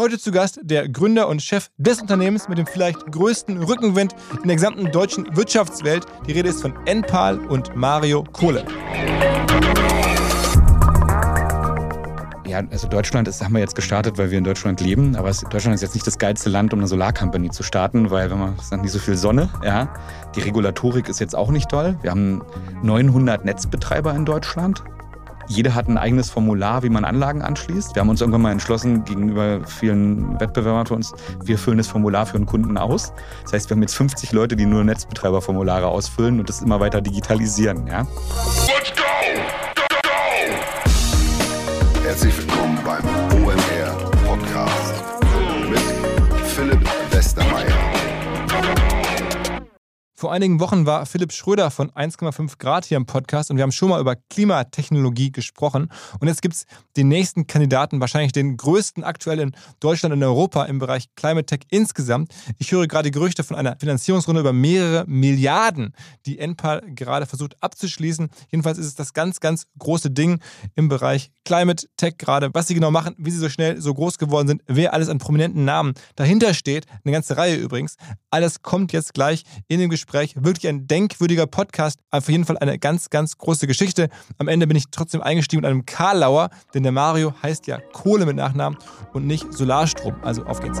Heute zu Gast der Gründer und Chef des Unternehmens mit dem vielleicht größten Rückenwind in der gesamten deutschen Wirtschaftswelt. Die Rede ist von Enpal und Mario Kohle. Ja, also Deutschland ist, haben wir jetzt gestartet, weil wir in Deutschland leben, aber Deutschland ist jetzt nicht das geilste Land, um eine Solarcompany zu starten, weil wenn man sagt, nicht so viel Sonne, ja. Die Regulatorik ist jetzt auch nicht toll. Wir haben 900 Netzbetreiber in Deutschland. Jeder hat ein eigenes Formular, wie man Anlagen anschließt. Wir haben uns irgendwann mal entschlossen, gegenüber vielen Wettbewerbern für uns, wir füllen das Formular für einen Kunden aus. Das heißt, wir haben jetzt 50 Leute, die nur Netzbetreiberformulare ausfüllen und das immer weiter digitalisieren. Ja? Let's go! Herzlich willkommen Vor einigen Wochen war Philipp Schröder von 1,5 Grad hier im Podcast und wir haben schon mal über Klimatechnologie gesprochen. Und jetzt gibt es den nächsten Kandidaten, wahrscheinlich den größten aktuell in Deutschland und Europa im Bereich Climate Tech insgesamt. Ich höre gerade Gerüchte von einer Finanzierungsrunde über mehrere Milliarden, die Enpal gerade versucht abzuschließen. Jedenfalls ist es das ganz, ganz große Ding im Bereich Climate Tech gerade. Was sie genau machen, wie sie so schnell so groß geworden sind, wer alles an prominenten Namen dahinter steht, eine ganze Reihe übrigens. Alles kommt jetzt gleich in dem Gespräch Gespräch. Wirklich ein denkwürdiger Podcast. Auf jeden Fall eine ganz, ganz große Geschichte. Am Ende bin ich trotzdem eingestiegen mit einem Karlauer, denn der Mario heißt ja Kohle mit Nachnamen und nicht Solarstrom. Also auf geht's.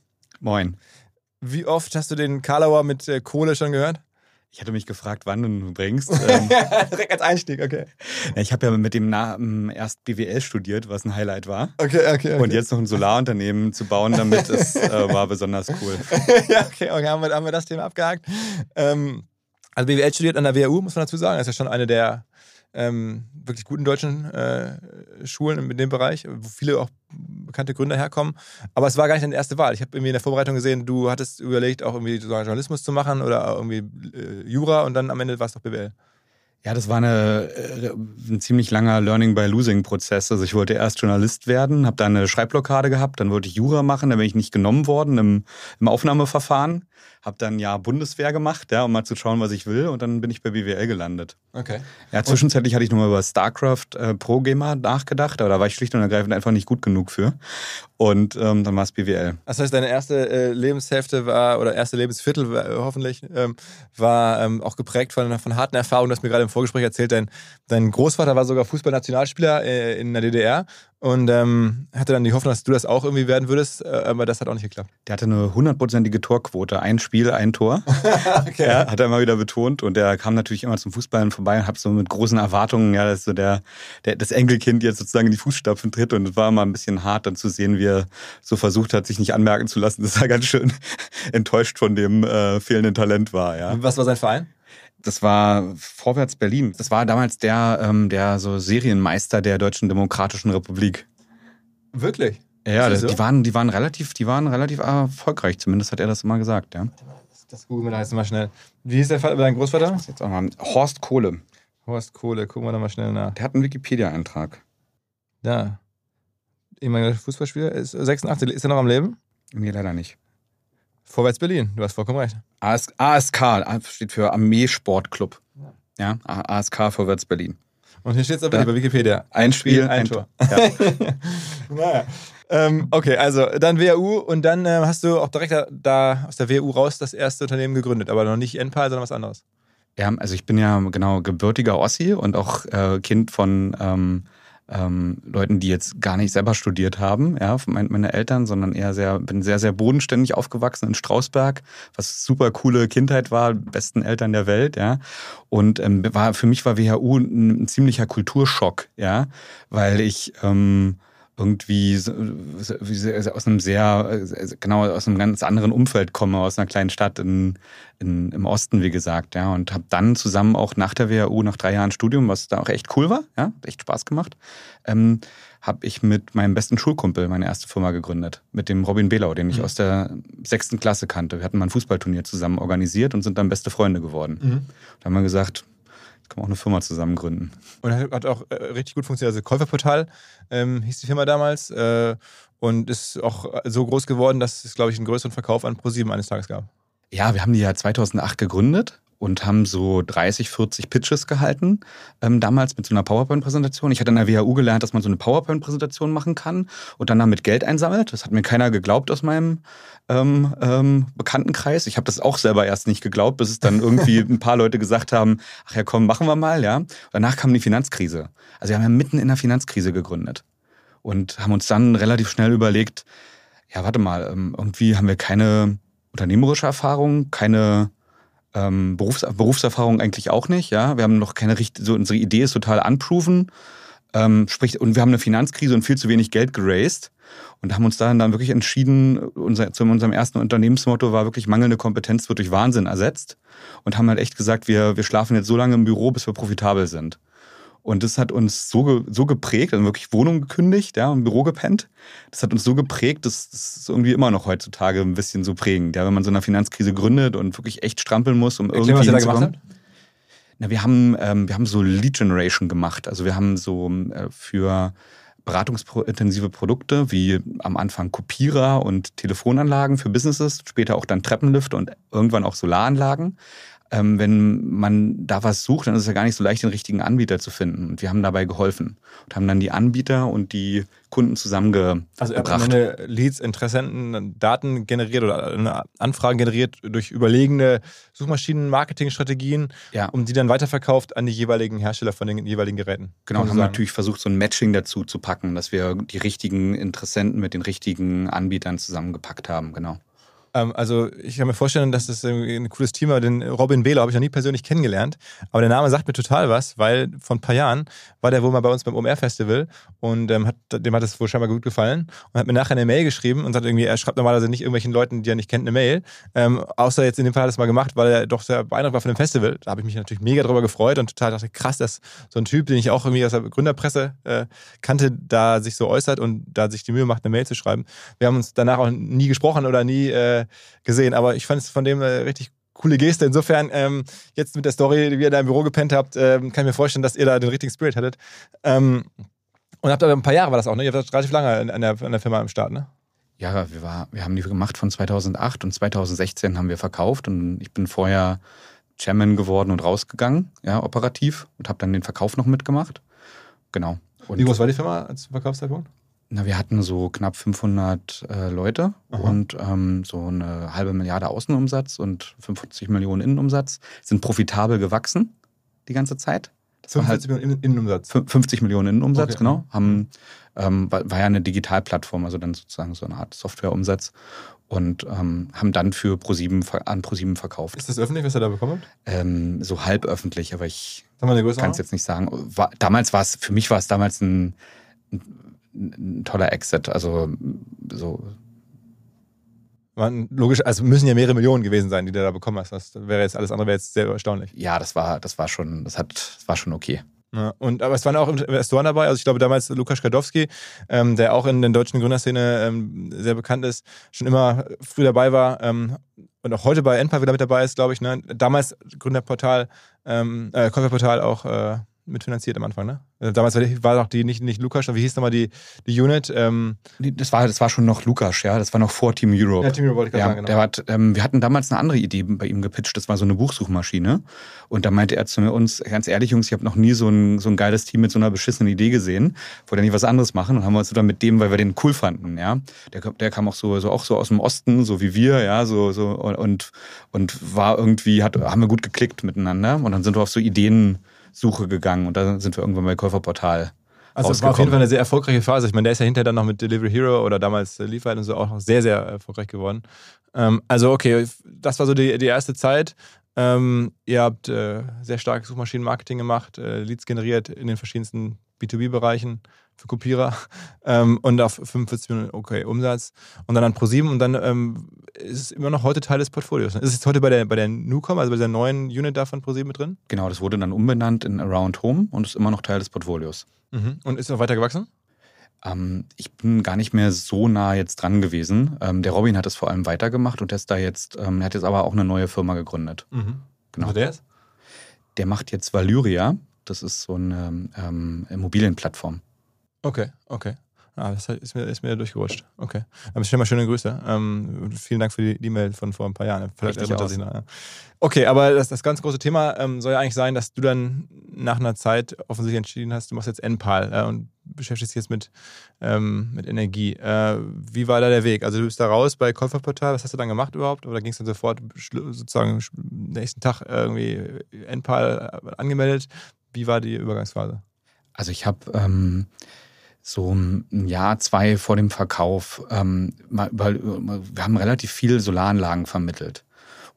Moin. Wie oft hast du den Karlauer mit äh, Kohle schon gehört? Ich hatte mich gefragt, wann du bringst. Ähm, Direkt als Einstieg, okay. Ich habe ja mit dem Namen erst BWL studiert, was ein Highlight war. Okay, okay. okay. Und jetzt noch ein Solarunternehmen zu bauen, damit es äh, war besonders cool. ja, okay, okay, haben wir, haben wir das Thema abgehakt. Ähm, also BWL studiert an der WHU, muss man dazu sagen. Das ist ja schon eine der ähm, wirklich guten deutschen äh, Schulen in dem Bereich, wo viele auch bekannte Gründer herkommen. Aber es war gar nicht deine erste Wahl. Ich habe irgendwie in der Vorbereitung gesehen, du hattest überlegt, auch irgendwie Journalismus zu machen oder irgendwie äh, Jura und dann am Ende war es doch BWL. Ja, das war eine, äh, ein ziemlich langer Learning by Losing Prozess. Also ich wollte erst Journalist werden, habe dann eine Schreibblockade gehabt, dann wollte ich Jura machen, dann bin ich nicht genommen worden im, im Aufnahmeverfahren habe dann ja Bundeswehr gemacht, ja, um mal zu schauen, was ich will. Und dann bin ich bei BWL gelandet. Okay. Ja, zwischenzeitlich hatte ich nochmal über StarCraft äh, Pro Gamer nachgedacht, aber da war ich schlicht und ergreifend einfach nicht gut genug für. Und ähm, dann war es BWL. Das heißt, deine erste äh, Lebenshälfte war, oder erste Lebensviertel war, äh, hoffentlich, ähm, war ähm, auch geprägt von, von harten Erfahrungen. Du hast mir gerade im Vorgespräch erzählt, dein, dein Großvater war sogar Fußballnationalspieler äh, in der DDR und ähm, hatte dann die Hoffnung, dass du das auch irgendwie werden würdest, äh, aber das hat auch nicht geklappt. Der hatte eine hundertprozentige Torquote, ein Spiel, ein Tor. okay. Ja, hat er immer wieder betont und der kam natürlich immer zum Fußballen vorbei und hab so mit großen Erwartungen, ja, dass so der, der das Enkelkind jetzt sozusagen in die Fußstapfen tritt und es war immer ein bisschen hart dann zu sehen, wie er so versucht hat, sich nicht anmerken zu lassen, dass er ganz schön enttäuscht von dem äh, fehlenden Talent war. Ja. Was war sein Verein? Das war Vorwärts Berlin. Das war damals der, ähm, der so Serienmeister der Deutschen Demokratischen Republik. Wirklich? Ja, das, die, waren, die waren relativ, die waren relativ erfolgreich, zumindest hat er das immer gesagt, ja. Das, googeln wir da jetzt mal schnell. Wie hieß der Vater, dein Großvater? Jetzt auch mal. Horst Kohle. Horst Kohle, gucken wir da mal schnell nach. Der hat einen Wikipedia-Eintrag. Ja. Ehemaliger Fußballspieler, ist 86, ist er noch am Leben? Nee, leider nicht. Vorwärts Berlin, du hast vollkommen recht. AS, ASK steht für Armeesportclub. Ja, ASK Vorwärts Berlin. Und hier steht es aber Da. bei Wikipedia. Ein Spiel, ein ein Tor. Tor. Ja. naja. Ähm, okay, also dann WHU und dann ähm, hast du auch direkt da, da aus der WHU raus das erste Unternehmen gegründet, aber noch nicht Enpal, sondern was anderes. Ja, also ich bin ja genau gebürtiger Ossi und auch äh, Kind von ähm, ähm, Leuten, die jetzt gar nicht selber studiert haben, ja, meine Eltern, sondern eher sehr, bin sehr, sehr bodenständig aufgewachsen in Strausberg, was super coole Kindheit war, besten Eltern der Welt, ja. Und ähm, war für mich war WHU ein, ein ziemlicher Kulturschock, ja, weil ich ähm, irgendwie so, so- wie sehr- aus einem sehr, äh, genau, aus einem ganz anderen Umfeld komme, aus einer kleinen Stadt in, in, im Osten, wie gesagt, ja, und habe dann zusammen auch nach der WHU, nach drei Jahren Studium, was da auch echt cool war, ja, hat echt Spaß gemacht, ähm, habe ich mit meinem besten Schulkumpel meine erste Firma gegründet, mit dem Robin Belau, den ich Mhm. aus der sechsten Klasse kannte. Wir hatten mal ein Fußballturnier zusammen organisiert und sind dann beste Freunde geworden. Da haben wir gesagt, können wir auch eine Firma zusammen gründen. Und hat, hat auch äh, richtig gut funktioniert. Also Käuferportal ähm, hieß die Firma damals äh, und ist auch so groß geworden, dass es, glaube ich, einen größeren Verkauf an ProSieben eines Tages gab. Ja, wir haben die ja 2008 gegründet und haben so 30, 40 Pitches gehalten, ähm, damals mit so einer PowerPoint-Präsentation. Ich hatte an der WHU gelernt, dass man so eine PowerPoint-Präsentation machen kann und dann damit Geld einsammelt. Das hat mir keiner geglaubt aus meinem ähm, ähm, Bekanntenkreis. Ich habe das auch selber erst nicht geglaubt, bis es dann irgendwie ein paar Leute gesagt haben, ach ja komm, machen wir mal, ja. Danach kam die Finanzkrise. Also wir haben ja mitten in der Finanzkrise gegründet und haben uns dann relativ schnell überlegt, ja, warte mal, ähm, irgendwie haben wir keine unternehmerische Erfahrung, keine ähm, Berufs Berufserfahrung eigentlich auch nicht, ja. Wir haben noch keine richtige, so unsere Idee ist total unproven. Ähm, sprich, und wir haben eine Finanzkrise und viel zu wenig Geld geraced und haben uns dann, dann wirklich entschieden, unser, zu unserem ersten Unternehmensmotto war wirklich mangelnde Kompetenz wird durch Wahnsinn ersetzt und haben halt echt gesagt, wir, wir schlafen jetzt so lange im Büro, bis wir profitabel sind. Und das hat uns so, ge- so geprägt, also wirklich Wohnung gekündigt, ja, im Büro gepennt. Das hat uns so geprägt, dass das ist irgendwie immer noch heutzutage ein bisschen so prägend, ja, wenn man so eine Finanzkrise gründet und wirklich echt strampeln muss, um Erklär, irgendwie was ihr da gemacht habt. Na, wir haben, ähm, wir haben so Lead Generation gemacht. Also wir haben so äh, für beratungsintensive Produkte wie am Anfang Kopierer und Telefonanlagen für Businesses, später auch dann Treppenlifte und irgendwann auch Solaranlagen. Ähm, wenn man da was sucht, dann ist es ja gar nicht so leicht, den richtigen Anbieter zu finden. Und wir haben dabei geholfen und haben dann die Anbieter und die Kunden zusammengebracht. Also ihr habt Ende Leads, Interessenten, Daten generiert oder eine Anfragen generiert durch überlegene Suchmaschinen, Marketingstrategien, ja. um die dann weiterverkauft an die jeweiligen Hersteller von den jeweiligen Geräten. Genau, man haben sagen. natürlich versucht, so ein Matching dazu zu packen, dass wir die richtigen Interessenten mit den richtigen Anbietern zusammengepackt haben, genau. Ähm, also ich kann mir vorstellen, dass das ein cooles Team war. Den Robin Behler habe ich noch nie persönlich kennengelernt, aber der Name sagt mir total was, weil vor ein paar Jahren war der wohl mal bei uns beim OMR-Festival und ähm, hat, dem hat es wohl scheinbar gut gefallen und hat mir nachher eine Mail geschrieben und sagt irgendwie, er schreibt normalerweise nicht irgendwelchen Leuten, die er nicht kennt, eine Mail. Ähm, außer jetzt in dem Fall hat er es mal gemacht, weil er doch sehr beeindruckt war von dem Festival. Da habe ich mich natürlich mega drüber gefreut und total dachte, krass, dass so ein Typ, den ich auch irgendwie aus der Gründerpresse äh, kannte, da sich so äußert und da sich die Mühe macht, eine Mail zu schreiben. Wir haben uns danach auch nie gesprochen oder nie äh, gesehen, aber ich fand es von dem eine richtig coole Geste. Insofern, ähm, jetzt mit der Story, wie ihr da im Büro gepennt habt, ähm, kann ich mir vorstellen, dass ihr da den richtigen Spirit hattet. Ähm, und habt aber ein paar Jahre war das auch, ne? Ihr habt relativ lange an der, an der Firma am Start, ne? Ja, wir, war, wir haben die gemacht von 2008 und 2016 haben wir verkauft und ich bin vorher Chairman geworden und rausgegangen, ja, operativ und habe dann den Verkauf noch mitgemacht. Genau. Und Wie groß war die Firma als Verkaufszeitpunkt? Na, wir hatten so knapp 500 äh, Leute Aha. und ähm, so eine halbe Milliarde Außenumsatz und 55 Millionen Innenumsatz. Sind profitabel gewachsen die ganze Zeit. Das war halt 45 Millionen Innen- Innenumsatz. fün- 50 Millionen Innenumsatz, Okay. genau. Haben, ähm, war, war ja eine Digitalplattform, also dann sozusagen so eine Art Softwareumsatz und ähm, haben dann für ProSieben an ProSieben verkauft. Ist das öffentlich, was ihr da bekommen habt? Ähm, so halb öffentlich, aber ich kann es jetzt nicht sagen. War, damals war es, für mich war es damals ein, ein, ein toller Exit. Also so, Man, logisch, also müssen ja mehrere Millionen gewesen sein, die du da bekommen hast. Das wäre jetzt alles andere wäre jetzt sehr erstaunlich. ja, das war, das war schon, das hat, das war schon okay. Ja, und, aber es waren auch Investoren dabei. Also ich glaube damals Lukas Kadowski, ähm, der auch in der deutschen Gründerszene ähm, sehr bekannt ist, schon immer früh dabei war. Ähm, und auch heute bei Enpal wieder mit dabei ist, glaube ich. Ne? Damals Gründerportal, ähm, äh, Käuferportal auch äh, mitfinanziert am Anfang, ne? Also damals war doch die nicht, nicht Lukas, wie hieß nochmal die, die Unit? Ähm das, war, das war schon noch Lukas, ja. Das war noch vor Team Europe. Ja, Team Europe wollte ich gerade ja, sagen, genau. Der hat, ähm, wir hatten damals eine andere Idee bei ihm gepitcht. Das war so eine Buchsuchmaschine. Und da meinte er zu uns, ganz ehrlich, Jungs, ich habe noch nie so ein, so ein geiles Team mit so einer beschissenen Idee gesehen. Wollt ihr nicht was anderes machen? Und haben wir uns dann mit dem, weil wir den cool fanden, ja. Der, der kam auch so, so auch so aus dem Osten, so wie wir, ja, so, so und, und war irgendwie, hat, haben wir gut geklickt miteinander. Und dann sind wir auf so Ideen Suche gegangen und da sind wir irgendwann bei Käuferportal. Also es war auf jeden Fall eine sehr erfolgreiche Phase. Ich meine, der ist ja hinterher dann noch mit Delivery Hero oder damals Lieferheit und so auch noch sehr, sehr erfolgreich geworden. Ähm, also okay, das war so die, die erste Zeit. Ähm, ihr habt äh, sehr starkes Suchmaschinenmarketing gemacht, äh, Leads generiert in den verschiedensten B2B-Bereichen für Kopierer ähm, und auf 45 Millionen okay Umsatz und dann an Pro7 und dann ähm, ist es immer noch heute Teil des Portfolios. Ist es heute bei der, bei der Newcom, also bei der neuen Unit da von Pro7 mit drin? Genau, das wurde dann umbenannt in Around Home und ist immer noch Teil des Portfolios. Mhm. Und ist noch weiter gewachsen? Ähm, ich bin gar nicht mehr so nah jetzt dran gewesen. Ähm, der Robin hat es vor allem weitergemacht und der ist da jetzt, ähm, hat jetzt aber auch eine neue Firma gegründet. Mhm. Genau. Also der ist? Der macht jetzt Valyria. Das ist so eine ähm, Immobilienplattform. Okay, okay. Ah, das ist mir, ist mir durchgerutscht. Okay. Aber stell mal schöne Grüße. Ähm, vielen Dank für die E-Mail von vor ein paar Jahren. Vielleicht erinnert sich noch. Ja. Okay, aber das, das ganz große Thema ähm, soll ja eigentlich sein, dass du dann nach einer Zeit offensichtlich entschieden hast, du machst jetzt NPAL äh, und beschäftigst dich jetzt mit, ähm, mit Energie. Äh, wie war da der Weg? Also du bist da raus bei Käuferportal. Was hast du dann gemacht überhaupt? Oder ging es dann sofort sozusagen nächsten Tag irgendwie NPAL angemeldet? Wie war die Übergangsphase? Also ich habe ähm, so ein Jahr, zwei vor dem Verkauf, ähm, weil wir haben relativ viel Solaranlagen vermittelt.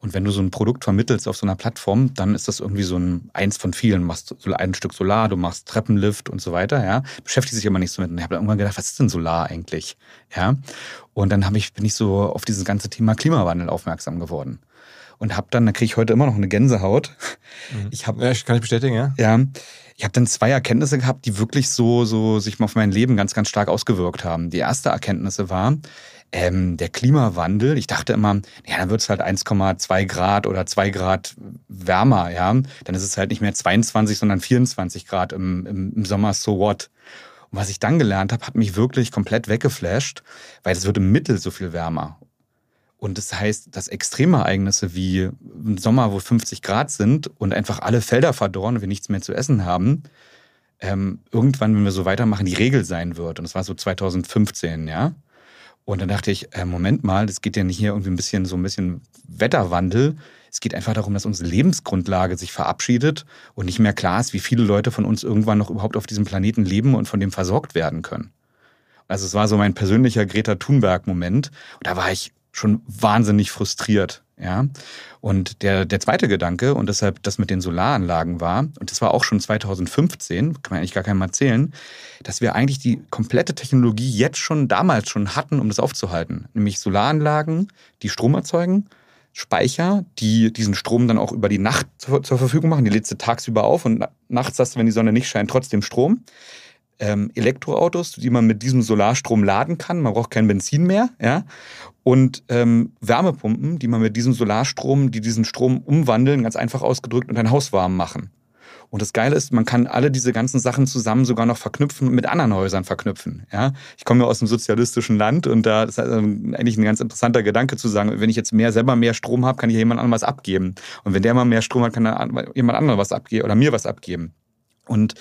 Und wenn du so ein Produkt vermittelst auf so einer Plattform, dann ist das irgendwie so ein eins von vielen. Du machst ein Stück Solar, du machst Treppenlift und so weiter, ja. Beschäftigt sich aber nicht so mit. Und ich habe irgendwann gedacht, was ist denn Solar eigentlich? Ja. Und dann habe ich, bin ich so auf dieses ganze Thema Klimawandel aufmerksam geworden. Und habe dann, da kriege ich heute immer noch eine Gänsehaut. Mhm. Ich habe, ja, kann ich bestätigen, ja. Ja, ich habe dann zwei Erkenntnisse gehabt, die wirklich so, so sich mal auf mein Leben ganz, ganz stark ausgewirkt haben. Die erste Erkenntnisse war, ähm, der Klimawandel, ich dachte immer, ja, dann wird es halt 1,2 Grad oder 2 Grad wärmer, ja. Dann ist es halt nicht mehr 22, sondern 24 Grad im, im, im Sommer, so what. Und was ich dann gelernt habe, hat mich wirklich komplett weggeflasht, weil es wird im Mittel so viel wärmer. Und das heißt, dass Extremereignisse wie im Sommer, wo 50 Grad sind und einfach alle Felder verdorren und wir nichts mehr zu essen haben, ähm, irgendwann, wenn wir so weitermachen, die Regel sein wird. Und das war so 2015, ja. Und dann dachte ich, äh, Moment mal, das geht ja nicht hier irgendwie ein bisschen so ein bisschen Wetterwandel. Es geht einfach darum, dass unsere Lebensgrundlage sich verabschiedet und nicht mehr klar ist, wie viele Leute von uns irgendwann noch überhaupt auf diesem Planeten leben und von dem versorgt werden können. Also es war so mein persönlicher Greta Thunberg-Moment. Und da war ich schon wahnsinnig frustriert. Ja. Und der, der zweite Gedanke, und deshalb das mit den Solaranlagen war, und das war auch schon 2015, kann man eigentlich gar keinem erzählen, dass wir eigentlich die komplette Technologie jetzt schon damals schon hatten, um das aufzuhalten. Nämlich Solaranlagen, die Strom erzeugen, Speicher, die diesen Strom dann auch über die Nacht zur, Verfügung machen. Die lädst du tagsüber auf und nachts hast du, wenn die Sonne nicht scheint, trotzdem Strom ähm, Elektroautos, die man mit diesem Solarstrom laden kann. Man braucht kein Benzin mehr. Ja? Und ähm, Wärmepumpen, die man mit diesem Solarstrom, die diesen Strom umwandeln, ganz einfach ausgedrückt, und ein Haus warm machen. Und das Geile ist, man kann alle diese ganzen Sachen zusammen sogar noch verknüpfen und mit anderen Häusern verknüpfen. Ja? Ich komme ja aus einem sozialistischen Land und da ist eigentlich ein ganz interessanter Gedanke zu sagen, wenn ich jetzt mehr selber mehr Strom habe, kann ich jemand anderem was abgeben. Und wenn der mal mehr Strom hat, kann jemand anderem was abgeben oder mir was abgeben. Und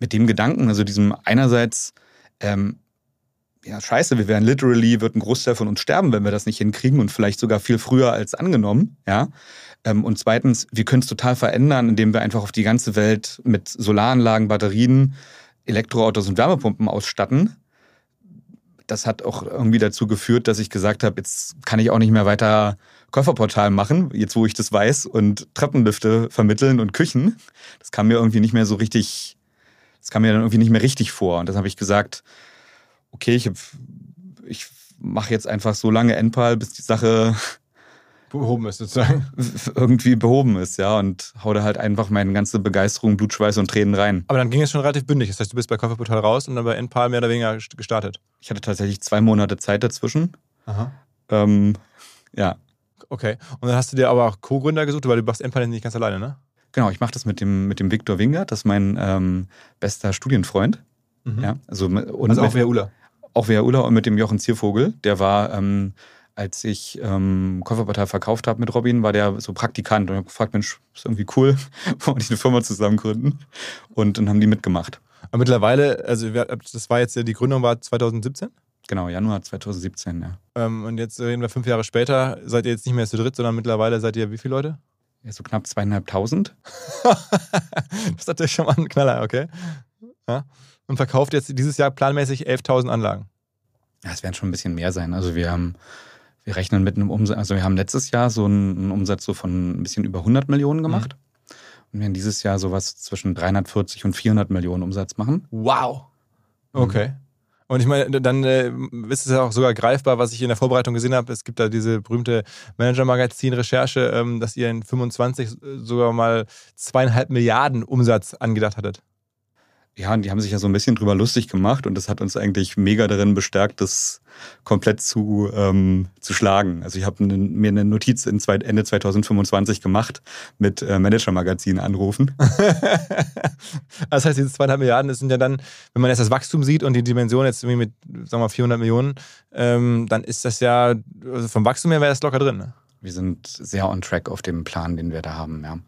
mit dem Gedanken, also diesem einerseits, ähm, ja, scheiße, wir werden literally, wird ein Großteil von uns sterben, wenn wir das nicht hinkriegen und vielleicht sogar viel früher als angenommen, ja. Ähm, und zweitens, wir können es total verändern, indem wir einfach auf die ganze Welt mit Solaranlagen, Batterien, Elektroautos und Wärmepumpen ausstatten. Das hat auch irgendwie dazu geführt, dass ich gesagt habe, jetzt kann ich auch nicht mehr weiter Kofferportal machen, jetzt wo ich das weiß, und Treppenlifte vermitteln und Küchen. Das kam mir irgendwie nicht mehr so richtig das kam mir dann irgendwie nicht mehr richtig vor. Und dann habe ich gesagt, okay, ich, ich mache jetzt einfach so lange Endpal, bis die Sache behoben ist sozusagen. Irgendwie behoben ist, ja. Und hau da halt einfach meine ganze Begeisterung, Blutschweiß und Tränen rein. Aber dann ging es schon relativ bündig. Das heißt, du bist bei Käuferportal raus und dann bei Endpal mehr oder weniger gestartet. Ich hatte tatsächlich zwei Monate Zeit dazwischen. Aha. Ähm, ja. Okay. Und dann hast du dir aber auch Co-Gründer gesucht, weil du machst Empire nicht ganz alleine, ne? Genau, ich mache das mit dem, mit dem Viktor Wingert, das ist mein ähm, bester Studienfreund. Mhm. Ja, also, und Also auch wer Ula. auch Via Ulla und mit dem Jochen Ziervogel. Der war, ähm, als ich ähm, Käuferpartei verkauft habe mit Robin, war der so Praktikant und habe gefragt, Mensch, ist irgendwie cool, wollen wir nicht eine Firma zusammen gründen? Und dann haben die mitgemacht. Aber mittlerweile, also wer- das war jetzt, ja- die Gründung war 2017. Genau, Januar 2017, ja. Ähm, und jetzt reden wir fünf Jahre später, seid ihr jetzt nicht mehr zu dritt, sondern mittlerweile seid ihr wie viele Leute? Ja so knapp zweieinhalbtausend. das ist natürlich schon mal ein Knaller, okay. Ja. Und verkauft jetzt dieses Jahr planmäßig 11.000 Anlagen. Ja, es werden schon ein bisschen mehr sein. Also wir haben, wir rechnen mit einem Umsatz, also wir haben letztes Jahr so einen, Umsatz so von ein bisschen über 100 Millionen gemacht. Und wir werden dieses Jahr sowas zwischen 340 und 400 Millionen Umsatz machen. Wow. Okay. Und ich meine, dann äh, ist es ja auch sogar greifbar, was ich in der Vorbereitung gesehen habe. Es gibt da diese berühmte Manager-Magazin-Recherche, ähm, dass ihr in 25 sogar mal zweieinhalb Milliarden Umsatz angedacht hattet. Ja, und die haben sich ja so ein bisschen drüber lustig gemacht und das hat uns eigentlich mega darin bestärkt, das komplett zu, ähm, zu schlagen. Also ich habe ne, mir eine Notiz in zwei, Ende 2025 gemacht mit äh, Manager-Magazin anrufen. das heißt, diese zweieinhalb Milliarden, das sind ja dann, wenn man jetzt das Wachstum sieht und die Dimension jetzt irgendwie mit, sagen wir mal, 400 Millionen, ähm, dann ist das ja, also vom Wachstum her wäre das locker drin. Ne? Wir sind sehr on track auf dem Plan, den wir da haben, ja.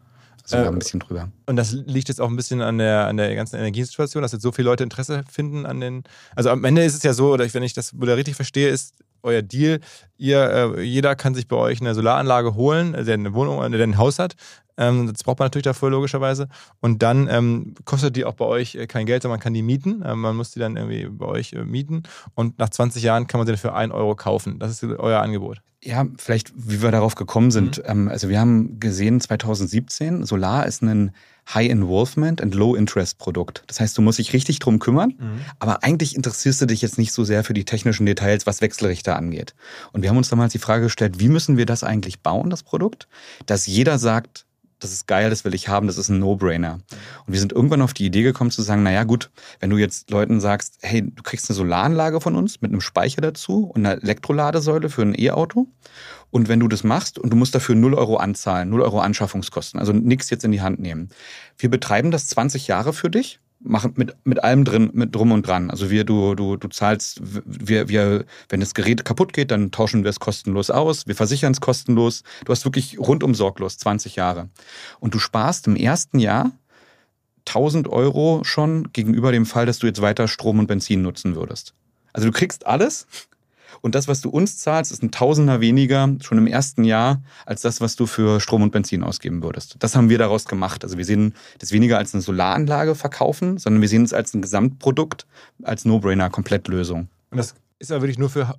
Also Äh, ein bisschen drüber. Und das liegt jetzt auch ein bisschen an der, an der ganzen Energiesituation, dass jetzt so viele Leute Interesse finden an den. Also am Ende ist es ja so, oder wenn ich das wieder richtig verstehe, ist euer Deal, ihr, äh, jeder kann sich bei euch eine Solaranlage holen, der eine Wohnung, der ein Haus hat. Ähm, das braucht man natürlich dafür logischerweise. Und dann ähm, kostet die auch bei euch äh, kein Geld, sondern man kann die mieten. Ähm, man muss die dann irgendwie bei euch äh, mieten. Und nach 20 Jahren kann man sie für 1 Euro kaufen. Das ist euer Angebot. Ja, vielleicht, wie wir darauf gekommen sind. Mhm. Ähm, also wir haben gesehen, 2017, Solar ist ein High-Involvement and Low-Interest-Produkt. Das heißt, du musst dich richtig drum kümmern, aber eigentlich interessierst du dich jetzt nicht so sehr für die technischen Details, was Wechselrichter angeht. Und wir haben uns damals die Frage gestellt, wie müssen wir das eigentlich bauen, das Produkt, dass jeder sagt, das ist geil, das will ich haben, das ist ein No-Brainer. Und wir sind irgendwann auf die Idee gekommen zu sagen, naja gut, wenn du jetzt Leuten sagst, hey, du kriegst eine Solaranlage von uns mit einem Speicher dazu und einer Elektroladesäule für ein E-Auto und wenn du das machst und du musst dafür 0 Euro anzahlen, 0 Euro Anschaffungskosten, also nichts jetzt in die Hand nehmen. Wir betreiben das 20 Jahre für dich, machen mit, mit allem drin, mit drum und dran. Also wir, du, du, du zahlst, wir, wir, wenn das Gerät kaputt geht, dann tauschen wir es kostenlos aus, wir versichern es kostenlos. Du hast wirklich rundum sorglos 20 Jahre. Und du sparst im ersten Jahr 1000 Euro schon gegenüber dem Fall, dass du jetzt weiter Strom und Benzin nutzen würdest. Also du kriegst alles und das, was du uns zahlst, ist ein Tausender weniger schon im ersten Jahr als das, was du für Strom und Benzin ausgeben würdest. Das haben wir daraus gemacht. Also wir sehen das weniger als eine Solaranlage verkaufen, sondern wir sehen es als ein Gesamtprodukt, als No-Brainer, Komplettlösung. Und das ist aber wirklich nur für Ha-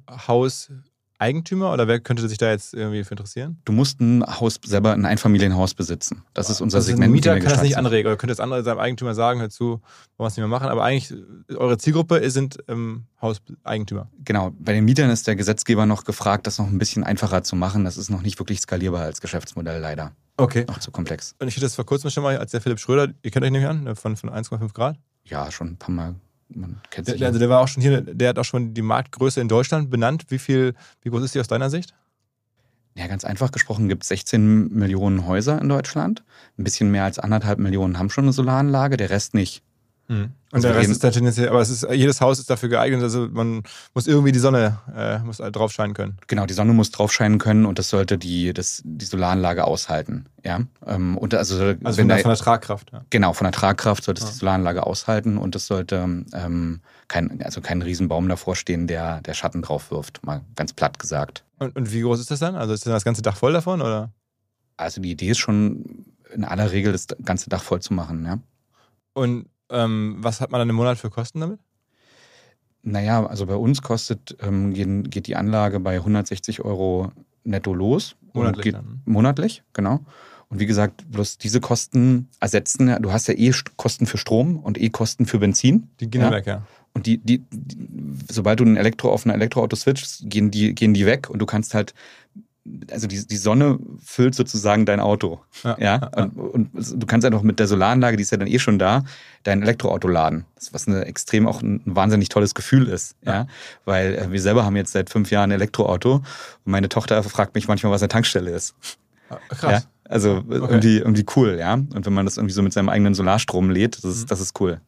Hauseigentümer oder wer könnte sich da jetzt irgendwie für interessieren? Du musst ein Haus selber, ein Einfamilienhaus besitzen. Das ist unser Also Segment. Ein Mieter kann das nicht anregen oder könnte das andere seinem Eigentümer sagen, hör zu, wollen wir es nicht mehr machen. Aber eigentlich, eure Zielgruppe sind ähm, Hauseigentümer. Genau, bei den Mietern ist der Gesetzgeber noch gefragt, das noch ein bisschen einfacher zu machen. Das ist noch nicht wirklich skalierbar als Geschäftsmodell leider. Okay. Noch zu komplex. Und ich hatte das vor kurzem schon mal, als der Philipp Schröder, ihr kennt euch nämlich an, ne, von, von 1,5 Grad. Ja, schon ein paar Mal. Man kennt Der, sich. der, also der war auch schon hier, der hat auch schon die Marktgröße in Deutschland benannt. Wie viel, wie groß ist die aus deiner Sicht? ja, ganz einfach gesprochen gibt es 16 Millionen Häuser in Deutschland. Ein bisschen mehr als anderthalb Millionen haben schon eine Solaranlage, der Rest nicht. Und Also der Rest ist da tendenziell, aber es ist, jedes Haus ist dafür geeignet, also man muss irgendwie die Sonne äh, muss halt drauf scheinen können. Genau, die Sonne muss drauf scheinen können und das sollte die, das, die Solaranlage aushalten. Ja, ähm, und also, Also wenn von, der, von der Tragkraft. Ja. genau von der Tragkraft sollte es Ja. die Solaranlage aushalten und es sollte ähm, kein, also kein Riesenbaum davor stehen, der, der Schatten drauf wirft, mal ganz platt gesagt. Und, und wie groß ist das dann? Also ist dann das ganze Dach voll davon oder? Also die Idee ist schon in aller Regel das ganze Dach voll zu machen, ja. Und ähm, was hat man dann im Monat für Kosten damit? Naja, also bei uns kostet, ähm, gehen, geht die Anlage bei 160 Euro netto los. Monatlich Geht, dann. monatlich, genau. Und wie gesagt, bloß diese Kosten ersetzen, du hast ja eh St- Kosten für Strom und eh Kosten für Benzin. Die gehen ja weg, ja. Und die, die, die, sobald du ein Elektro auf ein Elektroauto switchst, gehen die, gehen die weg und du kannst halt also die, die Sonne füllt sozusagen dein Auto. Ja. ja? Und, und, du kannst ja noch mit der Solaranlage, die ist ja dann eh schon da, dein Elektroauto laden. Was eine extrem auch ein, wahnsinnig tolles Gefühl ist. Ja. ja? Weil äh, wir selber haben jetzt seit fünf Jahren ein Elektroauto und meine Tochter fragt mich manchmal, was eine Tankstelle ist. Ah, krass. Ja? Also okay. irgendwie, irgendwie cool, ja. Und wenn man das irgendwie so mit seinem eigenen Solarstrom lädt, das ist, mhm. das ist cool.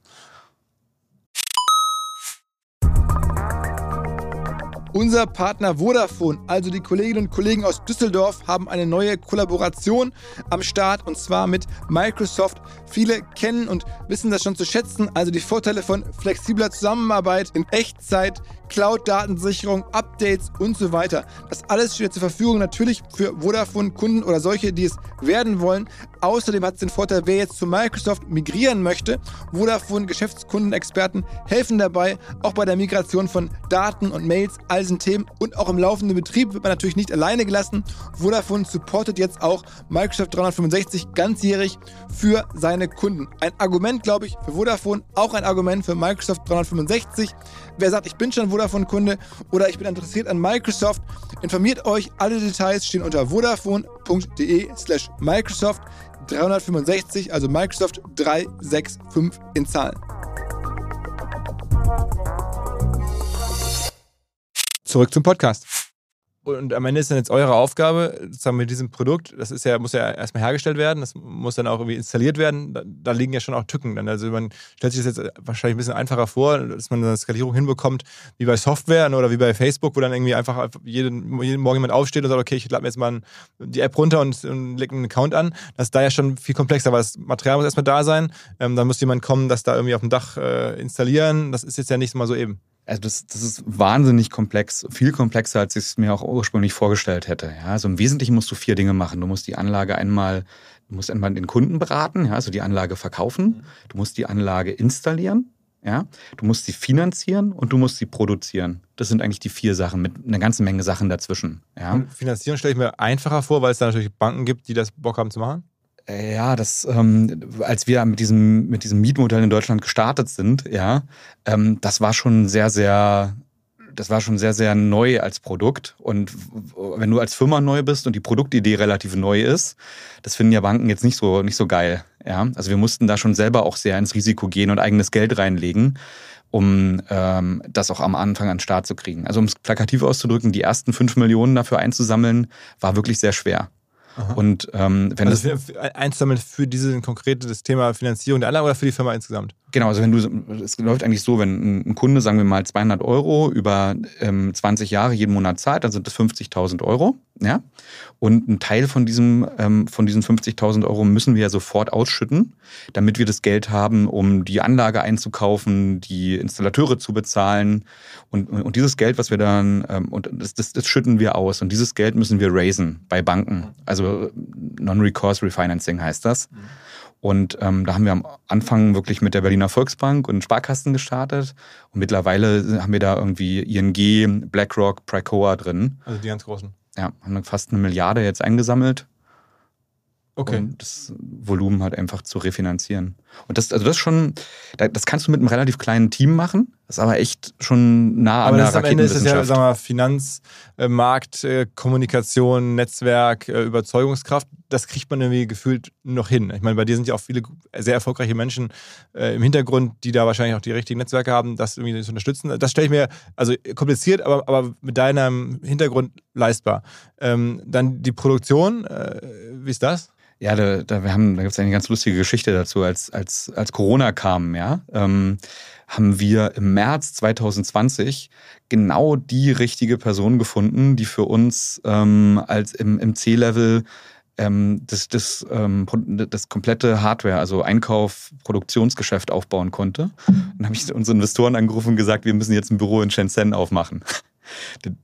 Unser Partner Vodafone, also die Kolleginnen und Kollegen aus Düsseldorf, haben eine neue Kollaboration am Start und zwar mit Microsoft. Viele kennen und wissen das schon zu schätzen, also die Vorteile von flexibler Zusammenarbeit in Echtzeit, Cloud-Datensicherung, Updates und so weiter. Das alles steht zur Verfügung natürlich für Vodafone-Kunden oder solche, die es werden wollen. Außerdem hat es den Vorteil, wer jetzt zu Microsoft migrieren möchte. Vodafone-Geschäftskundenexperten helfen dabei, auch bei der Migration von Daten und Mails, all diesen Themen und auch im laufenden Betrieb wird man natürlich nicht alleine gelassen. Vodafone supportet jetzt auch Microsoft 365 ganzjährig für seine Kunden. Ein Argument, glaube ich, für Vodafone, auch ein Argument für Microsoft 365. Wer sagt, ich bin schon Vodafone-Kunde oder ich bin interessiert an Microsoft, informiert euch. Alle Details stehen unter vodafone.de slash Microsoft 365, also Microsoft 365 in Zahlen. Zurück zum Podcast. Und am Ende ist dann jetzt eure Aufgabe, sozusagen mit diesem Produkt, das ist ja, muss ja erstmal hergestellt werden, das muss dann auch irgendwie installiert werden. Da, da liegen ja schon auch Tücken. Dann. Also man stellt sich das jetzt wahrscheinlich ein bisschen einfacher vor, dass man eine Skalierung hinbekommt, wie bei Software oder wie bei Facebook, wo dann irgendwie einfach jeden, jeden Morgen jemand aufsteht und sagt, okay, ich lade mir jetzt mal die App runter und, und lege einen Account an. Das ist da ja schon viel komplexer, weil das Material muss erstmal da sein. Ähm, dann muss jemand kommen, das da irgendwie auf dem Dach äh, installieren. Das ist jetzt ja nicht mal so eben. Also das, das ist wahnsinnig komplex, viel komplexer, als ich es mir auch ursprünglich vorgestellt hätte. Ja, also im Wesentlichen musst du vier Dinge machen. Du musst die Anlage einmal, du musst einmal den Kunden beraten, ja, also die Anlage verkaufen. Du musst die Anlage installieren, ja. Du musst sie finanzieren und du musst sie produzieren. Das sind eigentlich die vier Sachen mit einer ganzen Menge Sachen dazwischen. Ja. Und finanzieren stelle ich mir einfacher vor, weil es da natürlich Banken gibt, die das Bock haben zu machen. Ja, das, ähm, als wir mit diesem, mit diesem Mietmodell in Deutschland gestartet sind, ja, ähm, das war schon sehr, sehr, das war schon sehr, sehr neu als Produkt. Und wenn du als Firma neu bist und die Produktidee relativ neu ist, das finden ja Banken jetzt nicht so, nicht so geil. Ja, also wir mussten da schon selber auch sehr ins Risiko gehen und eigenes Geld reinlegen um ähm, das auch am Anfang an den Start zu kriegen. Also um es plakativ auszudrücken, die ersten fünf Millionen dafür einzusammeln, war wirklich sehr schwer. Aha. Und ähm, wenn also das einzusammeln für dieses konkrete das Thema Finanzierung der Anlage oder für die Firma insgesamt? Genau, also wenn du, es läuft eigentlich so, wenn ein Kunde, sagen wir mal, 200 Euro über ähm, 20 Jahre jeden Monat zahlt, dann sind das 50.000 Euro, ja. Und ein Teil von diesem, ähm, von diesen 50.000 Euro müssen wir ja sofort ausschütten, damit wir das Geld haben, um die Anlage einzukaufen, die Installateure zu bezahlen. Und, und dieses Geld, was wir dann, ähm, und das, das, das schütten wir aus. Und dieses Geld müssen wir raisen bei Banken. Also Non-Recourse Refinancing heißt das. Mhm. Und ähm, da haben wir am Anfang wirklich mit der Berliner Volksbank und Sparkassen gestartet. Und mittlerweile haben wir da irgendwie ING, BlackRock, Pricoa drin. Also die ganz großen. Ja, haben fast eine Milliarde jetzt eingesammelt. Okay. Um das Volumen halt einfach zu refinanzieren. Und das, also das schon, das kannst du mit einem relativ kleinen Team machen. Das ist aber echt schon nah aber an der. Aber am Ende ist es ja, sagen wir mal, Finanzmarkt, äh, Kommunikation, Netzwerk, äh, Überzeugungskraft. Das kriegt man irgendwie gefühlt noch hin. Ich meine, bei dir sind ja auch viele sehr erfolgreiche Menschen äh, im Hintergrund, die da wahrscheinlich auch die richtigen Netzwerke haben, das irgendwie zu unterstützen. Das stelle ich mir, also kompliziert, aber, aber mit deinem Hintergrund leistbar. Ähm, dann die Produktion, wie ist das? Ja, da, da, wir haben, da gibt es eine ganz lustige Geschichte dazu. Als, als, als Corona kam, ja, ähm, haben wir im März 2020 genau die richtige Person gefunden, die für uns ähm, als im, im C-Level ähm, das, das, ähm, das komplette Hardware, also Einkauf, Produktionsgeschäft aufbauen konnte. Dann habe ich unsere Investoren angerufen und gesagt, wir müssen jetzt ein Büro in Shenzhen aufmachen.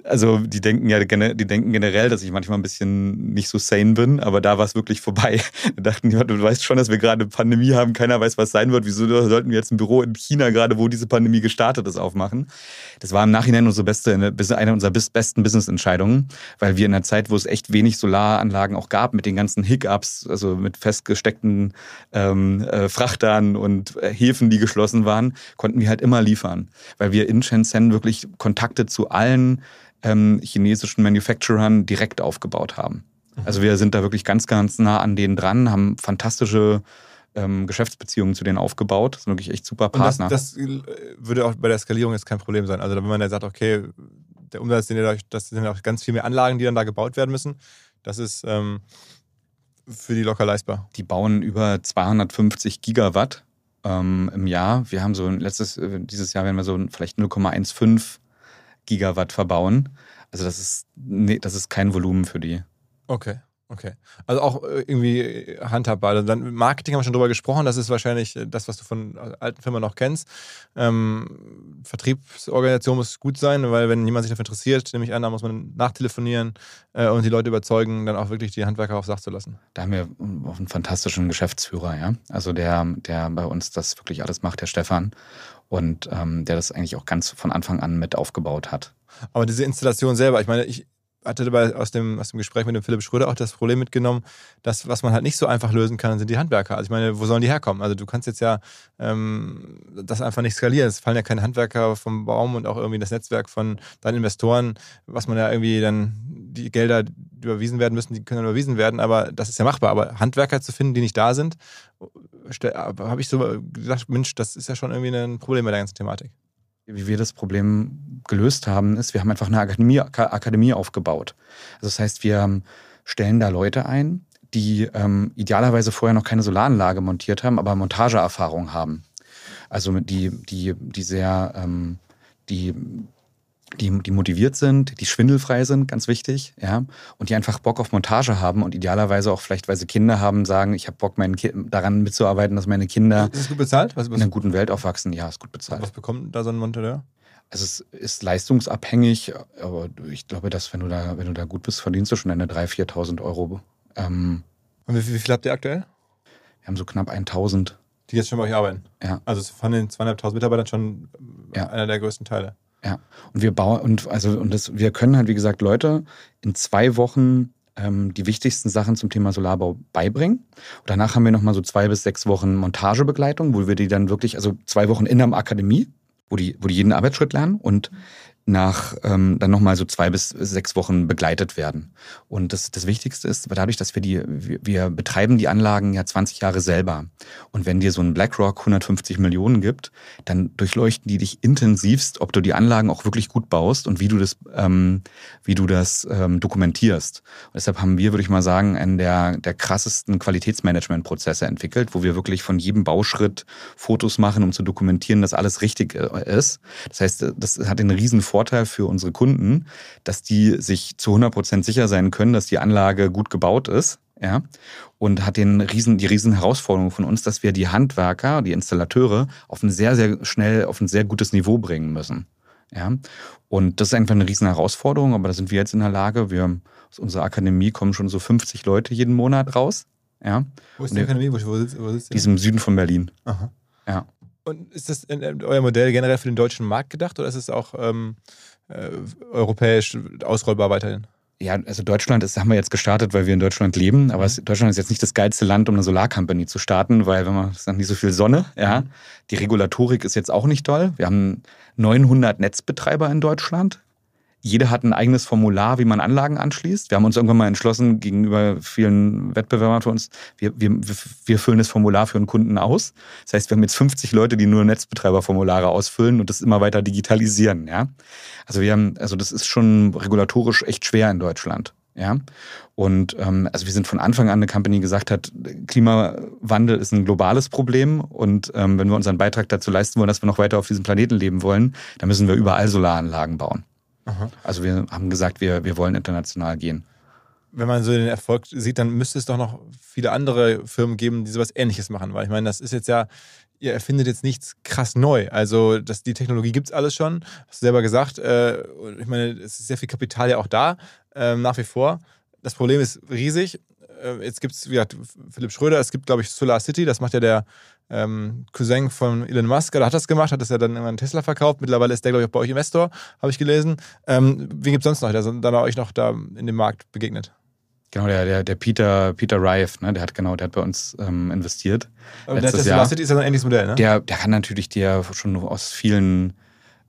Also die denken ja, die denken generell, dass ich manchmal ein bisschen nicht so sane bin, aber da war es wirklich vorbei. Da dachten die, du weißt schon, dass wir gerade eine Pandemie haben, keiner weiß, was sein wird. Wieso sollten wir jetzt ein Büro in China gerade, wo diese Pandemie gestartet ist, aufmachen? Das war im Nachhinein unsere beste, eine unserer besten Business-Entscheidungen, weil wir in einer Zeit, wo es echt wenig Solaranlagen auch gab, mit den ganzen Hiccups, also mit festgesteckten ähm, äh, Frachtern und äh, Häfen, die geschlossen waren, konnten wir halt immer liefern, weil wir in Shenzhen wirklich Kontakte zu allen allen ähm, chinesischen Manufacturern direkt aufgebaut haben. Mhm. Also wir sind da wirklich ganz, ganz nah an denen dran, haben fantastische ähm, Geschäftsbeziehungen zu denen aufgebaut. Das sind wirklich echt super Partner. Das, das, äh, würde auch bei der Skalierung jetzt kein Problem sein. Also wenn man ja sagt, okay, der Umsatz, den ihr euch, das sind auch ganz viel mehr Anlagen, die dann da gebaut werden müssen. Das ist ähm, für die locker leistbar. Die bauen über 250 Gigawatt ähm, im Jahr. Wir haben so letztes, äh, dieses Jahr werden wir so vielleicht 0,15 Gigawatt verbauen. Also das ist, nee, das ist kein Volumen für die. Okay. Okay. Also auch äh, irgendwie handhabbar. Also dann Marketing haben wir schon drüber gesprochen. Das ist wahrscheinlich äh, das, was du von alten Firmen noch kennst. Ähm, Vertriebsorganisation muss gut sein, weil wenn jemand sich dafür interessiert, nehme ich an, da muss man nachtelefonieren äh, und die Leute überzeugen, dann auch wirklich die Handwerker auf Sach zu lassen. Da haben wir auch einen fantastischen Geschäftsführer, ja. Also der, der bei uns das wirklich alles macht, der Stefan. Und ähm, der das eigentlich auch ganz von Anfang an mit aufgebaut hat. Aber diese Installation selber, ich meine, ich, hatte dabei aus dem, aus dem Gespräch mit dem Philipp Schröder auch das Problem mitgenommen, dass was man halt nicht so einfach lösen kann, sind die Handwerker. Also ich meine, wo sollen die herkommen? Also du kannst jetzt ja ähm, das einfach nicht skalieren. Es fallen ja keine Handwerker vom Baum und auch irgendwie das Netzwerk von deinen Investoren, was man ja irgendwie dann die Gelder die überwiesen werden müssen, die können dann überwiesen werden, aber das ist ja machbar. Aber Handwerker zu finden, die nicht da sind, habe ich so gedacht, Mensch, das ist ja schon irgendwie ein Problem bei der ganzen Thematik wie wir das Problem gelöst haben, ist, wir haben einfach eine Akademie, Akademie aufgebaut. Also das heißt, wir stellen da Leute ein, die ähm, idealerweise vorher noch keine Solaranlage montiert haben, aber Montageerfahrung haben. Also die, die, die sehr, ähm, die die, die motiviert sind, die schwindelfrei sind, ganz wichtig, ja, und die einfach Bock auf Montage haben und idealerweise auch vielleicht, weil sie Kinder haben, sagen, ich habe Bock meinen Ki daran mitzuarbeiten, dass meine Kinder ist gut bezahlt? Was, was? in einer guten Welt aufwachsen. Ja, ist gut bezahlt. Was bekommt da so ein Monteur? Also es ist leistungsabhängig, aber ich glaube, dass wenn du da, wenn du da gut bist, verdienst du schon deine 3.000, 4.000 Euro. Ähm, und wie, wie viel habt ihr aktuell? Wir haben so knapp 1.000. Die jetzt schon bei euch arbeiten? Ja. Also von den 2.500 Mitarbeitern schon ja. einer der größten Teile. Ja, und wir bauen, und also, und das, wir können halt, wie gesagt, Leute in zwei Wochen ähm, die wichtigsten Sachen zum Thema Solarbau beibringen. Und danach haben wir nochmal so zwei bis sechs Wochen Montagebegleitung, wo wir die dann wirklich, also zwei Wochen in der Akademie, wo die, wo die jeden Arbeitsschritt lernen und nach ähm, dann nochmal so zwei bis sechs Wochen begleitet werden. Und das, das Wichtigste ist, dadurch, dass wir die, wir, wir betreiben die Anlagen ja 20 Jahre selber. Und wenn dir so ein BlackRock 150 Millionen gibt, dann durchleuchten die dich intensivst, ob du die Anlagen auch wirklich gut baust und wie du das, ähm, wie du das ähm, dokumentierst. Und deshalb haben wir, würde ich mal sagen, einen der, der krassesten Qualitätsmanagementprozesse entwickelt, wo wir wirklich von jedem Bauschritt Fotos machen, um zu dokumentieren, dass alles richtig äh, ist. Das heißt, das hat den riesen Vorteil für unsere Kunden, dass die sich zu 100 Prozent sicher sein können, dass die Anlage gut gebaut ist. Ja, und hat den riesen, die riesen Herausforderung von uns, dass wir die Handwerker, die Installateure auf ein sehr, sehr schnell, auf ein sehr gutes Niveau bringen müssen. Ja, und das ist einfach eine riesen Herausforderung, aber da sind wir jetzt in der Lage. Wir, aus unserer Akademie kommen schon so 50 Leute jeden Monat raus. Ja. Wo ist die Akademie? Wo, sitzt, wo sitzt die? Die ist im Süden von Berlin. Aha. Ja. Und ist das euer Modell generell für den deutschen Markt gedacht oder ist es auch ähm, äh, europäisch ausrollbar weiterhin? Ja, also Deutschland ist, haben wir jetzt gestartet, weil wir in Deutschland leben, aber es, Deutschland ist jetzt nicht das geilste Land, um eine Solarcompany zu starten, weil wenn man es nicht so viel Sonne, ja. Die Regulatorik ist jetzt auch nicht toll. Wir haben 900 Netzbetreiber in Deutschland. Jeder hat ein eigenes Formular, wie man Anlagen anschließt. Wir haben uns irgendwann mal entschlossen, gegenüber vielen Wettbewerbern für uns, wir, wir, wir füllen das Formular für einen Kunden aus. Das heißt, wir haben jetzt 50 Leute, die nur Netzbetreiberformulare ausfüllen und das immer weiter digitalisieren. Ja? Also wir haben, also das ist schon regulatorisch echt schwer in Deutschland. Ja, und ähm, also wir sind von Anfang an eine Company, die gesagt hat, Klimawandel ist ein globales Problem und ähm, wenn wir unseren Beitrag dazu leisten wollen, dass wir noch weiter auf diesem Planeten leben wollen, dann müssen wir überall Solaranlagen bauen. Aha. Also wir haben gesagt, wir, wir wollen international gehen. Wenn man so den Erfolg sieht, dann müsste es doch noch viele andere Firmen geben, die sowas ähnliches machen. Weil ich meine, das ist jetzt ja, ihr erfindet jetzt nichts krass neu. Also das, die Technologie gibt es alles schon. Hast du selber gesagt. Äh, ich meine, es ist sehr viel Kapital ja auch da, äh, nach wie vor. Das Problem ist riesig. Äh, jetzt gibt es, wie gesagt, Philipp Schröder, es gibt, glaube ich, Solar City, das macht ja der ähm, Cousin von Elon Musk, der hat das gemacht, hat das ja dann immer einen Tesla verkauft. Mittlerweile ist der, glaube ich, auch bei euch Investor, habe ich gelesen. Ähm, wen gibt es sonst noch, der dann euch noch da in dem Markt begegnet? Genau, der, der, der Peter, Peter Rife, ne, der hat genau, der hat bei uns ähm, investiert. Aber der Tesla City ist ja ein ähnliches Modell, ne? Der, der kann natürlich dir schon aus vielen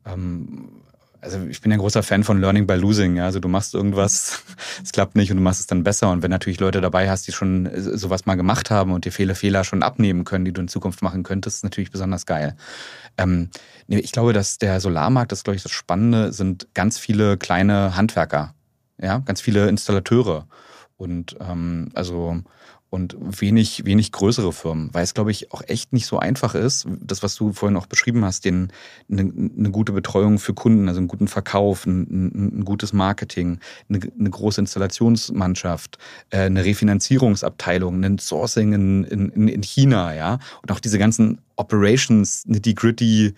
ähm, also ich bin ein großer Fan von Learning by Losing. Ja? Also du machst irgendwas, es klappt nicht und du machst es dann besser. Und wenn natürlich Leute dabei hast, die schon äh, sowas mal gemacht haben und dir viele Fehler schon abnehmen können, die du in Zukunft machen könntest, ist natürlich besonders geil. Ähm, ich glaube, dass der Solarmarkt, das ist, glaube ich, das Spannende, sind ganz viele kleine Handwerker, ja, ganz viele Installateure. Und ähm, also und wenig, wenig größere Firmen, weil es, glaube ich, auch echt nicht so einfach ist, das, was du vorhin auch beschrieben hast, den, eine, eine gute Betreuung für Kunden, also einen guten Verkauf, ein, ein, gutes Marketing, eine, eine, große Installationsmannschaft, äh, eine Refinanzierungsabteilung, ein Sourcing in, in, in China, ja, und auch diese ganzen Operations, nitty-gritty,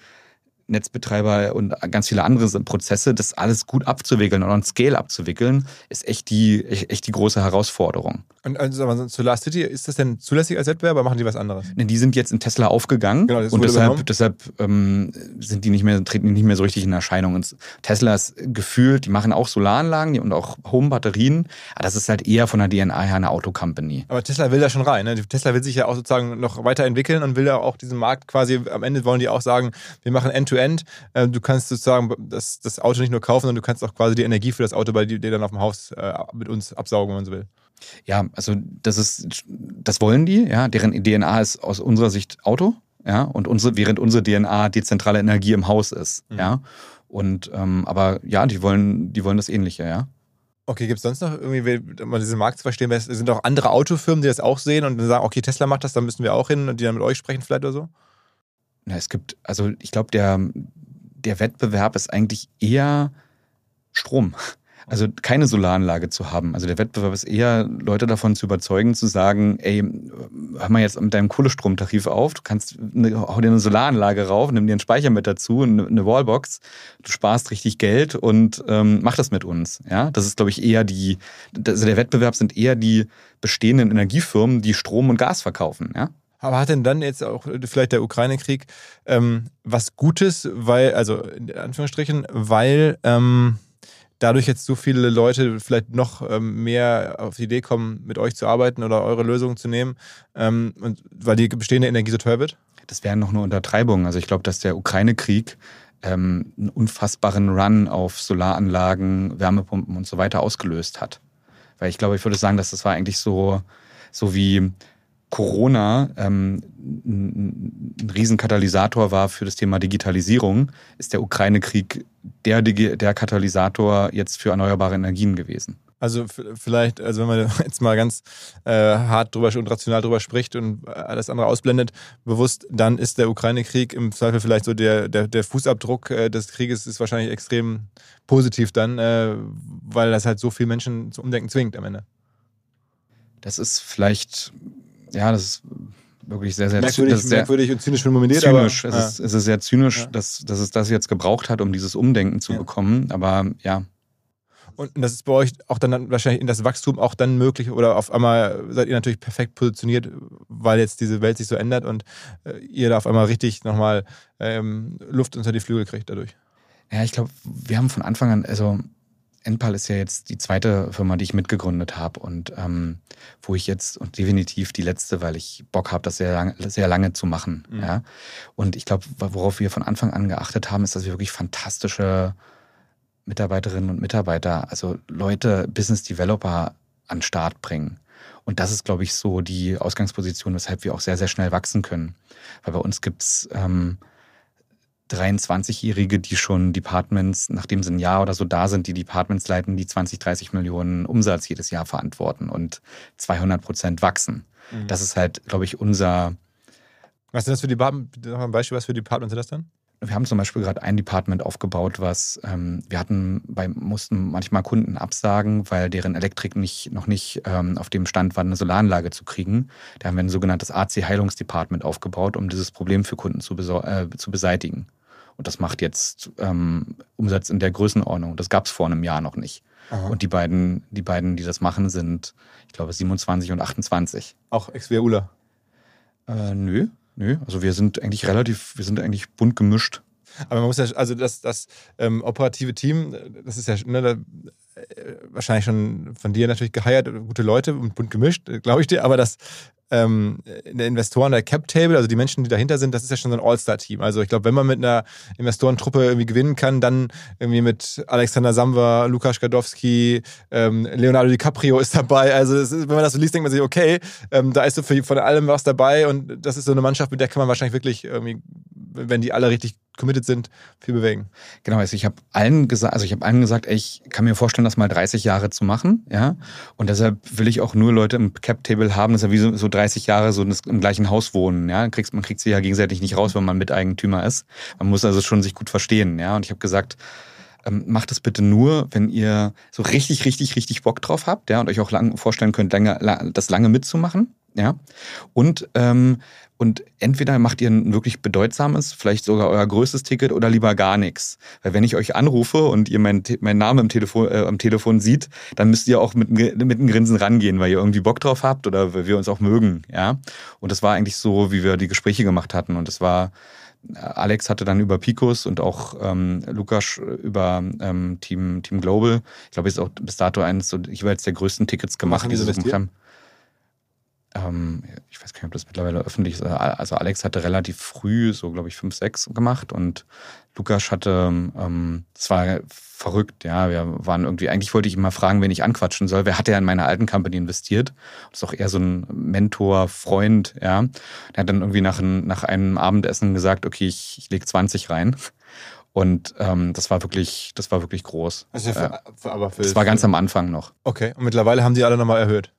Netzbetreiber und ganz viele andere Prozesse, das alles gut abzuwickeln und on Scale abzuwickeln, ist echt die, echt die große Herausforderung. Und also Solar City, ist das denn zulässig als Wettbewerb oder machen die was anderes? Ne, die sind jetzt in Tesla aufgegangen genau, und deshalb, deshalb ähm, sind die nicht mehr, treten die nicht mehr so richtig in Erscheinung. Und Tesla ist gefühlt, die machen auch Solaranlagen und auch Home-Batterien, aber das ist halt eher von der DNA her eine Autocompany. Aber Tesla will da schon rein. Ne? Tesla will sich ja auch sozusagen noch weiterentwickeln und will ja auch diesen Markt quasi, am Ende wollen die auch sagen, wir machen End-to-End End-to-End. Äh, du kannst sozusagen das, das Auto nicht nur kaufen, sondern du kannst auch quasi die Energie für das Auto bei dir dann auf dem Haus äh, mit uns absaugen, wenn man so will. Ja, also das ist, das wollen die, ja. Deren DNA ist aus unserer Sicht Auto, ja, und unsere, während unsere DNA dezentrale Energie im Haus ist, mhm. ja. Und ähm, aber ja, die wollen, die wollen das Ähnliche, ja. Okay, gibt es sonst noch irgendwie, um diesen Markt zu verstehen, sind auch andere Autofirmen, die das auch sehen und dann sagen, okay, Tesla macht das, dann müssen wir auch hin und die dann mit euch sprechen vielleicht oder so? Na, es gibt, also ich glaube, der, der Wettbewerb ist eigentlich eher Strom. Also keine Solaranlage zu haben. Also der Wettbewerb ist eher, Leute davon zu überzeugen, zu sagen, ey, hör mal jetzt mit deinem Kohlestromtarif auf, du kannst eine, hau dir eine Solaranlage rauf, nimm dir einen Speicher mit dazu, eine, eine Wallbox, du sparst richtig Geld und ähm, mach das mit uns. Ja, das ist, glaube ich, eher die, also der Wettbewerb sind eher die bestehenden Energiefirmen, die Strom und Gas verkaufen. Ja. Aber hat denn dann jetzt auch vielleicht der Ukraine-Krieg ähm, was Gutes, weil, also in Anführungsstrichen, weil ähm, dadurch jetzt so viele Leute vielleicht noch ähm, mehr auf die Idee kommen, mit euch zu arbeiten oder eure Lösungen zu nehmen, ähm, und weil die bestehende Energie so teuer wird? Das wären noch nur Untertreibungen. Also ich glaube, dass der Ukraine-Krieg ähm, einen unfassbaren Run auf Solaranlagen, Wärmepumpen und so weiter ausgelöst hat. Weil ich glaube, ich würde sagen, dass das war eigentlich so, so wie Corona ähm, ein Riesenkatalysator war für das Thema Digitalisierung, ist der Ukraine-Krieg der, der Katalysator jetzt für erneuerbare Energien gewesen. Also vielleicht, also wenn man jetzt mal ganz äh, hart drüber und rational drüber spricht und alles andere ausblendet, bewusst, dann ist der Ukraine-Krieg im Zweifel vielleicht so der, der, der Fußabdruck äh, des Krieges ist wahrscheinlich extrem positiv dann, äh, weil das halt so viele Menschen zum Umdenken zwingt am Ende. Das ist vielleicht ja, das ist wirklich sehr, sehr merkwürdig, sehr, merkwürdig und zynisch formuliert. Zynisch. Aber, es, ist, es ist sehr zynisch, ja. dass, dass es das jetzt gebraucht hat, um dieses Umdenken zu ja. bekommen. Aber ja. Und das ist bei euch auch dann wahrscheinlich in das Wachstum auch dann möglich oder auf einmal seid ihr natürlich perfekt positioniert, weil jetzt diese Welt sich so ändert und äh, ihr da auf einmal richtig nochmal ähm, Luft unter die Flügel kriegt dadurch. Ja, ich glaube, wir haben von Anfang an, also Enpal ist ja jetzt die zweite Firma, die ich mitgegründet habe und ähm, wo ich jetzt und definitiv die letzte, weil ich Bock habe, das sehr lange, sehr lange zu machen. Mhm. Ja? Und ich glaube, worauf wir von Anfang an geachtet haben, ist, dass wir wirklich fantastische Mitarbeiterinnen und Mitarbeiter, also Leute, Business Developer an Start bringen. Und das ist, glaube ich, so die Ausgangsposition, weshalb wir auch sehr, sehr schnell wachsen können. Weil bei uns gibt's ähm, 23-Jährige, die schon Departments, nachdem sie ein Jahr oder so da sind, die Departments leiten, die 20, 30 Millionen Umsatz jedes Jahr verantworten und 200 Prozent wachsen. Mhm. Das ist halt, glaube ich, unser. Was sind das für Departments? Noch ein Beispiel, was für Departments sind das dann? Wir haben zum Beispiel gerade ein Department aufgebaut, was ähm, wir hatten bei, mussten manchmal Kunden absagen, weil deren Elektrik nicht, noch nicht ähm, auf dem Stand war, eine Solaranlage zu kriegen. Da haben wir ein sogenanntes AC-Heilungsdepartment aufgebaut, um dieses Problem für Kunden zu, äh, zu beseitigen. Und das macht jetzt ähm, Umsatz in der Größenordnung. Das gab es vor einem Jahr noch nicht. Aha. Und die beiden, die beiden, die das machen, sind, ich glaube, 27 und 28. Auch Ex-Ula? Äh, nö, nö. Also wir sind eigentlich relativ, wir sind eigentlich bunt gemischt. Aber man muss ja, also das, das ähm, operative Team, das ist ja, ne, wahrscheinlich schon von dir natürlich geheiert, gute Leute und bunt gemischt, glaube ich dir, aber das ähm, der Investoren, der Cap Table, also die Menschen, die dahinter sind, das ist ja schon so ein All-Star-Team. Also ich glaube, wenn man mit einer Investorentruppe irgendwie gewinnen kann, dann irgendwie mit Alexander Samwer, Lukas Gadowski, ähm, Leonardo DiCaprio ist dabei. Also ist, wenn man das so liest, denkt man sich, okay, ähm, da ist so für, von allem was dabei und das ist so eine Mannschaft, mit der kann man wahrscheinlich wirklich irgendwie, wenn die alle richtig committed sind, viel bewegen. Genau, also ich habe allen gesagt, also ich habe allen gesagt, ey, ich kann mir vorstellen, das mal 30 Jahre zu machen, ja. Und deshalb will ich auch nur Leute im Cap-Table haben, dass ja wie so, so 30 Jahre so im gleichen Haus wohnen, ja. Kriegst, man kriegt sie ja gegenseitig nicht raus, wenn man Miteigentümer ist. Man muss also schon sich gut verstehen, ja. Und ich habe gesagt, ähm, macht es bitte nur, wenn ihr so richtig, richtig, richtig Bock drauf habt, ja, und euch auch lang vorstellen könnt, lange, das lange mitzumachen, ja. Und ähm, und entweder macht ihr ein wirklich bedeutsames, vielleicht sogar euer größtes Ticket oder lieber gar nichts. Weil wenn ich euch anrufe und ihr meinen mein Namen im Telefon, äh, am Telefon sieht, dann müsst ihr auch mit, mit einem Grinsen rangehen, weil ihr irgendwie Bock drauf habt oder weil wir uns auch mögen. Ja? Und das war eigentlich so, wie wir die Gespräche gemacht hatten. Und das war, Alex hatte dann über Picos und auch ähm, Lukas über ähm, Team, Team Global, ich glaube, ist auch bis dato eines so jeweils der größten Tickets gemacht, die sie gemacht haben ähm, ich weiß gar nicht, ob das mittlerweile öffentlich ist. Also Alex hatte relativ früh, so glaube ich, 5, 6 gemacht und Lukas hatte, ähm, das war verrückt, ja. Wir waren irgendwie, eigentlich wollte ich ihn mal fragen, wen ich anquatschen soll. Wer hat ja in meine alten Company investiert? Das ist auch eher so ein Mentor, Freund, ja. Der hat dann irgendwie nach, ein, nach einem Abendessen gesagt, okay, ich, ich lege 20 rein. Und ähm, das war wirklich, das war wirklich groß. Also für, für, aber für, das war ganz am Anfang noch. Okay, und mittlerweile haben die alle nochmal erhöht.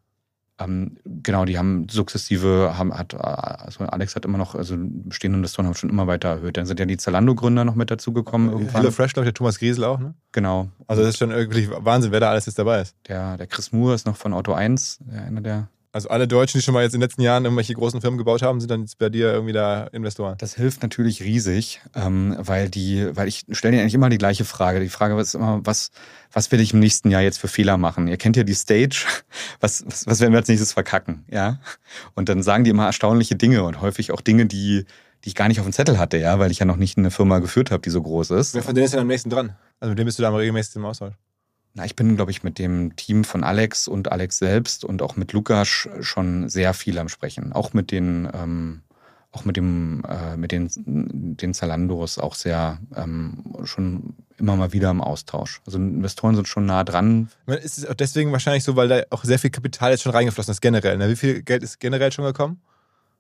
Ähm, genau, die haben sukzessive, haben, hat, also Alex hat immer noch, also bestehende Investoren haben schon immer weiter erhöht. Dann sind ja die Zalando-Gründer noch mit dazugekommen irgendwann. Hello Fresh, glaube ich, der Thomas Griesel auch, ne? Genau. Also das ist schon wirklich Wahnsinn, wer da alles jetzt dabei ist. Der, der Chris Moore ist noch von Auto 1, einer der also alle Deutschen, die schon mal jetzt in den letzten Jahren irgendwelche großen Firmen gebaut haben, sind dann jetzt bei dir irgendwie da Investoren. Das hilft natürlich riesig, ähm, weil die, weil ich stelle dir eigentlich immer die gleiche Frage. Die Frage ist immer, was, was will ich im nächsten Jahr jetzt für Fehler machen? Ihr kennt ja die Stage. Was, was, was werden wir als nächstes verkacken? Ja. Und dann sagen die immer erstaunliche Dinge und häufig auch Dinge, die, die ich gar nicht auf dem Zettel hatte, ja, weil ich ja noch nicht eine Firma geführt habe, die so groß ist. Wer von denen ist denn am nächsten dran? Also mit dem bist du da mal regelmäßig im Austausch? Na, ich bin, glaube ich, mit dem Team von Alex und Alex selbst und auch mit Lukas schon sehr viel am Sprechen. Auch mit den, ähm, auch mit dem, äh, mit den, den Zalandos auch sehr ähm, schon immer mal wieder im Austausch. Also Investoren sind schon nah dran. Ist es auch deswegen wahrscheinlich so, weil da auch sehr viel Kapital jetzt schon reingeflossen ist, generell. Ne? Wie viel Geld ist generell schon gekommen?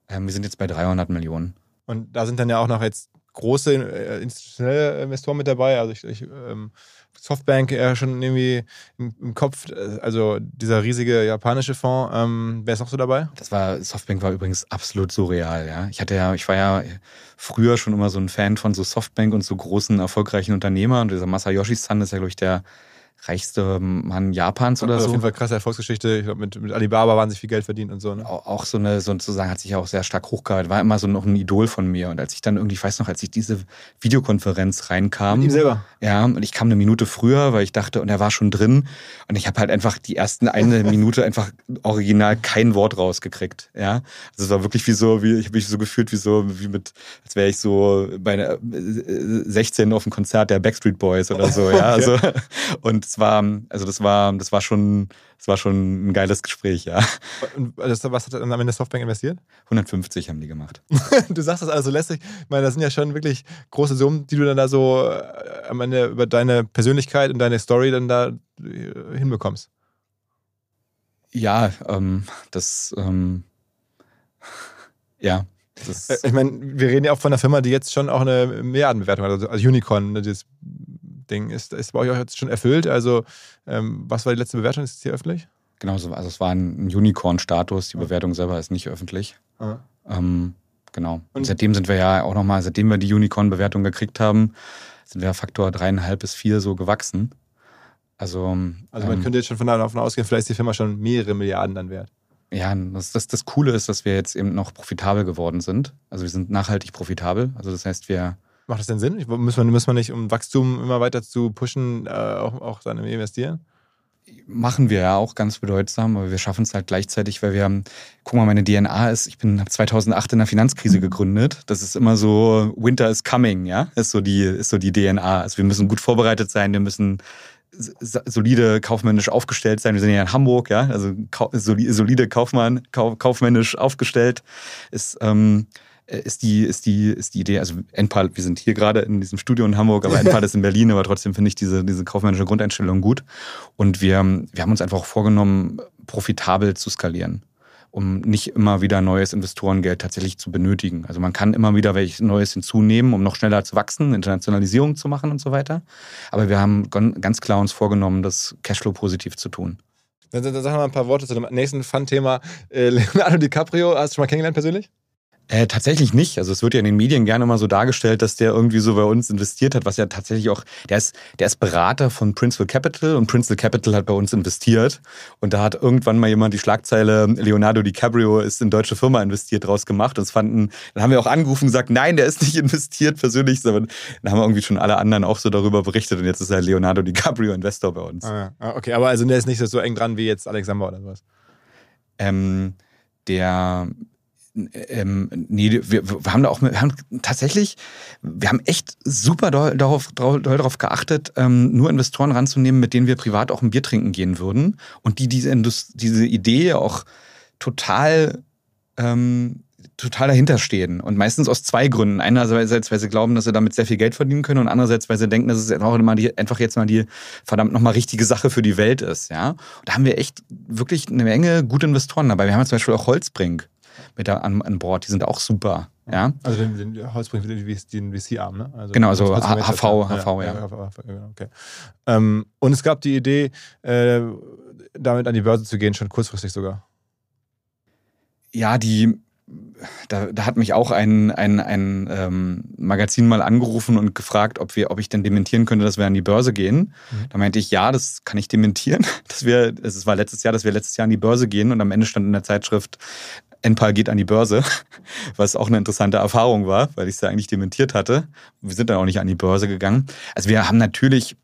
Ähm, wir sind jetzt bei 300 Millionen. Und da sind dann ja auch noch jetzt große äh, institutionelle Investoren mit dabei. Also ich, ich ähm, Softbank ja schon irgendwie im, im, Kopf, also dieser riesige japanische Fonds. Ähm, wer ist noch so dabei? Das war, Softbank war übrigens absolut surreal, ja. Ich hatte ja, ich war ja früher schon immer so ein Fan von so Softbank und so großen, erfolgreichen Unternehmern. Und dieser Masayoshi-san ist ja, glaube ich, der reichste Mann Japans oder also so. Auf jeden Fall krasse Erfolgsgeschichte. Ich glaube, mit, mit Alibaba wahnsinnig viel Geld verdient und so. Ne? Auch, auch, so eine, sozusagen, hat sich auch sehr stark hochgehalten. War immer so noch ein Idol von mir. Und als ich dann irgendwie, ich weiß noch, als ich diese Videokonferenz reinkam. Mit ihm selber? Ja, und ich kam eine Minute früher, weil ich dachte, und er war schon drin. Und ich habe halt einfach die ersten eine Minute einfach original kein Wort rausgekriegt. Ja, also es war wirklich wie so, wie ich habe mich so gefühlt wie so, wie mit, als wäre ich so bei 16 auf einem Konzert der Backstreet Boys oder so. Ja, also und es war, also das war, das war schon, das war schon ein geiles Gespräch, ja. Und was hat dann am Ende Softbank investiert? 150 haben die gemacht. du sagst das alles so lässig. Ich meine, das sind ja schon wirklich große Summen, die du dann da so äh, am Ende über deine Persönlichkeit und deine Story dann da äh, hinbekommst. Ja, ähm, das, ähm, ja. Das äh, ich meine, wir reden ja auch von einer Firma, die jetzt schon auch eine Milliardenbewertung hat, also als Unicorn, ne, das Ding. Ist, ist bei euch jetzt schon erfüllt? Also, ähm, was war die letzte Bewertung? Ist es hier öffentlich? Genau, so, also es war ein Unicorn-Status. Die Bewertung selber ist nicht öffentlich. Ähm, genau. Und seitdem sind wir ja auch nochmal, seitdem wir die Unicorn-Bewertung gekriegt haben, sind wir Faktor dreieinhalb bis vier so gewachsen. Also, also man ähm, könnte jetzt schon von davon ausgehen, vielleicht ist die Firma schon mehrere Milliarden dann wert. Ja, das, das, das Coole ist, dass wir jetzt eben noch profitabel geworden sind. Also wir sind nachhaltig profitabel. Also das heißt, wir Macht das denn Sinn? Muss man, muss man nicht, um Wachstum immer weiter zu pushen, äh, auch, auch dann investieren? Machen wir ja auch ganz bedeutsam, aber wir schaffen es halt gleichzeitig, weil wir haben, guck mal, meine DNA ist, ich bin 2008 in der Finanzkrise gegründet. Das ist immer so, Winter is coming, ja, ist so die, ist so die DNA. Also wir müssen gut vorbereitet sein, wir müssen solide kaufmännisch aufgestellt sein. Wir sind ja in Hamburg, ja, also solide Kaufmann, kaufmännisch aufgestellt ist. Ähm, ist die, ist die, ist die Idee, also Enpal, wir sind hier gerade in diesem Studio in Hamburg, aber Enpal ist in Berlin, aber trotzdem finde ich diese, diese kaufmännische Grundeinstellung gut. Und wir, wir haben uns einfach vorgenommen, profitabel zu skalieren um nicht immer wieder neues Investorengeld tatsächlich zu benötigen. Also man kann immer wieder welches Neues hinzunehmen, um noch schneller zu wachsen, Internationalisierung zu machen und so weiter. Aber wir haben ganz klar uns vorgenommen, das Cashflow positiv zu tun. Dann, dann sagen wir mal ein paar Worte zu dem nächsten Fun-Thema. Äh, Leonardo DiCaprio, hast du schon mal kennengelernt persönlich? Äh, tatsächlich nicht. Also es wird ja in den Medien gerne mal so dargestellt, dass der irgendwie so bei uns investiert hat, was ja tatsächlich auch, der ist, der ist Berater von Principal Capital und Principal Capital hat bei uns investiert. Und da hat irgendwann mal jemand die Schlagzeile Leonardo DiCaprio ist in deutsche Firma investiert draus gemacht. Und das fanden, dann haben wir auch angerufen und gesagt, nein, der ist nicht investiert persönlich, sondern dann haben wir irgendwie schon alle anderen auch so darüber berichtet und jetzt ist er Leonardo DiCaprio Investor bei uns. Ah, ah okay, aber also der ist nicht so eng dran wie jetzt Alexander oder sowas. Ähm, der ähm, nee, wir, wir haben da auch, wir haben tatsächlich, wir haben echt super doll darauf, doll darauf geachtet, ähm, nur Investoren ranzunehmen, mit denen wir privat auch ein Bier trinken gehen würden und die diese, diese Idee auch total, ähm, total dahinter stehen. Und meistens aus zwei Gründen. Einerseits, weil sie glauben, dass sie damit sehr viel Geld verdienen können und andererseits, weil sie denken, dass es auch immer die, einfach jetzt mal die verdammt nochmal richtige Sache für die Welt ist. Ja? Da haben wir echt wirklich eine Menge gute Investoren dabei. Wir haben zum Beispiel auch Holzbrink mit an, an Bord. Die sind auch super. Ja? Also den, den Holzbrink, den VC-Arm, ne? Also genau, also HV, HV, ja. ja. ja okay. Ähm, und es gab die Idee, äh, damit an die Börse zu gehen, schon kurzfristig sogar. Ja, die, da, da, hat mich auch ein, ein, ein ähm, Magazin mal angerufen und gefragt, ob, wir, ob ich denn dementieren könnte, dass wir an die Börse gehen. Mhm. Da meinte ich, ja, das kann ich dementieren. Dass wir, es war letztes Jahr, dass wir letztes Jahr an die Börse gehen und am Ende stand in der Zeitschrift, Enpal geht an die Börse, was auch eine interessante Erfahrung war, weil ich es ja eigentlich dementiert hatte. Wir sind dann auch nicht an die Börse gegangen. Also wir haben natürlich,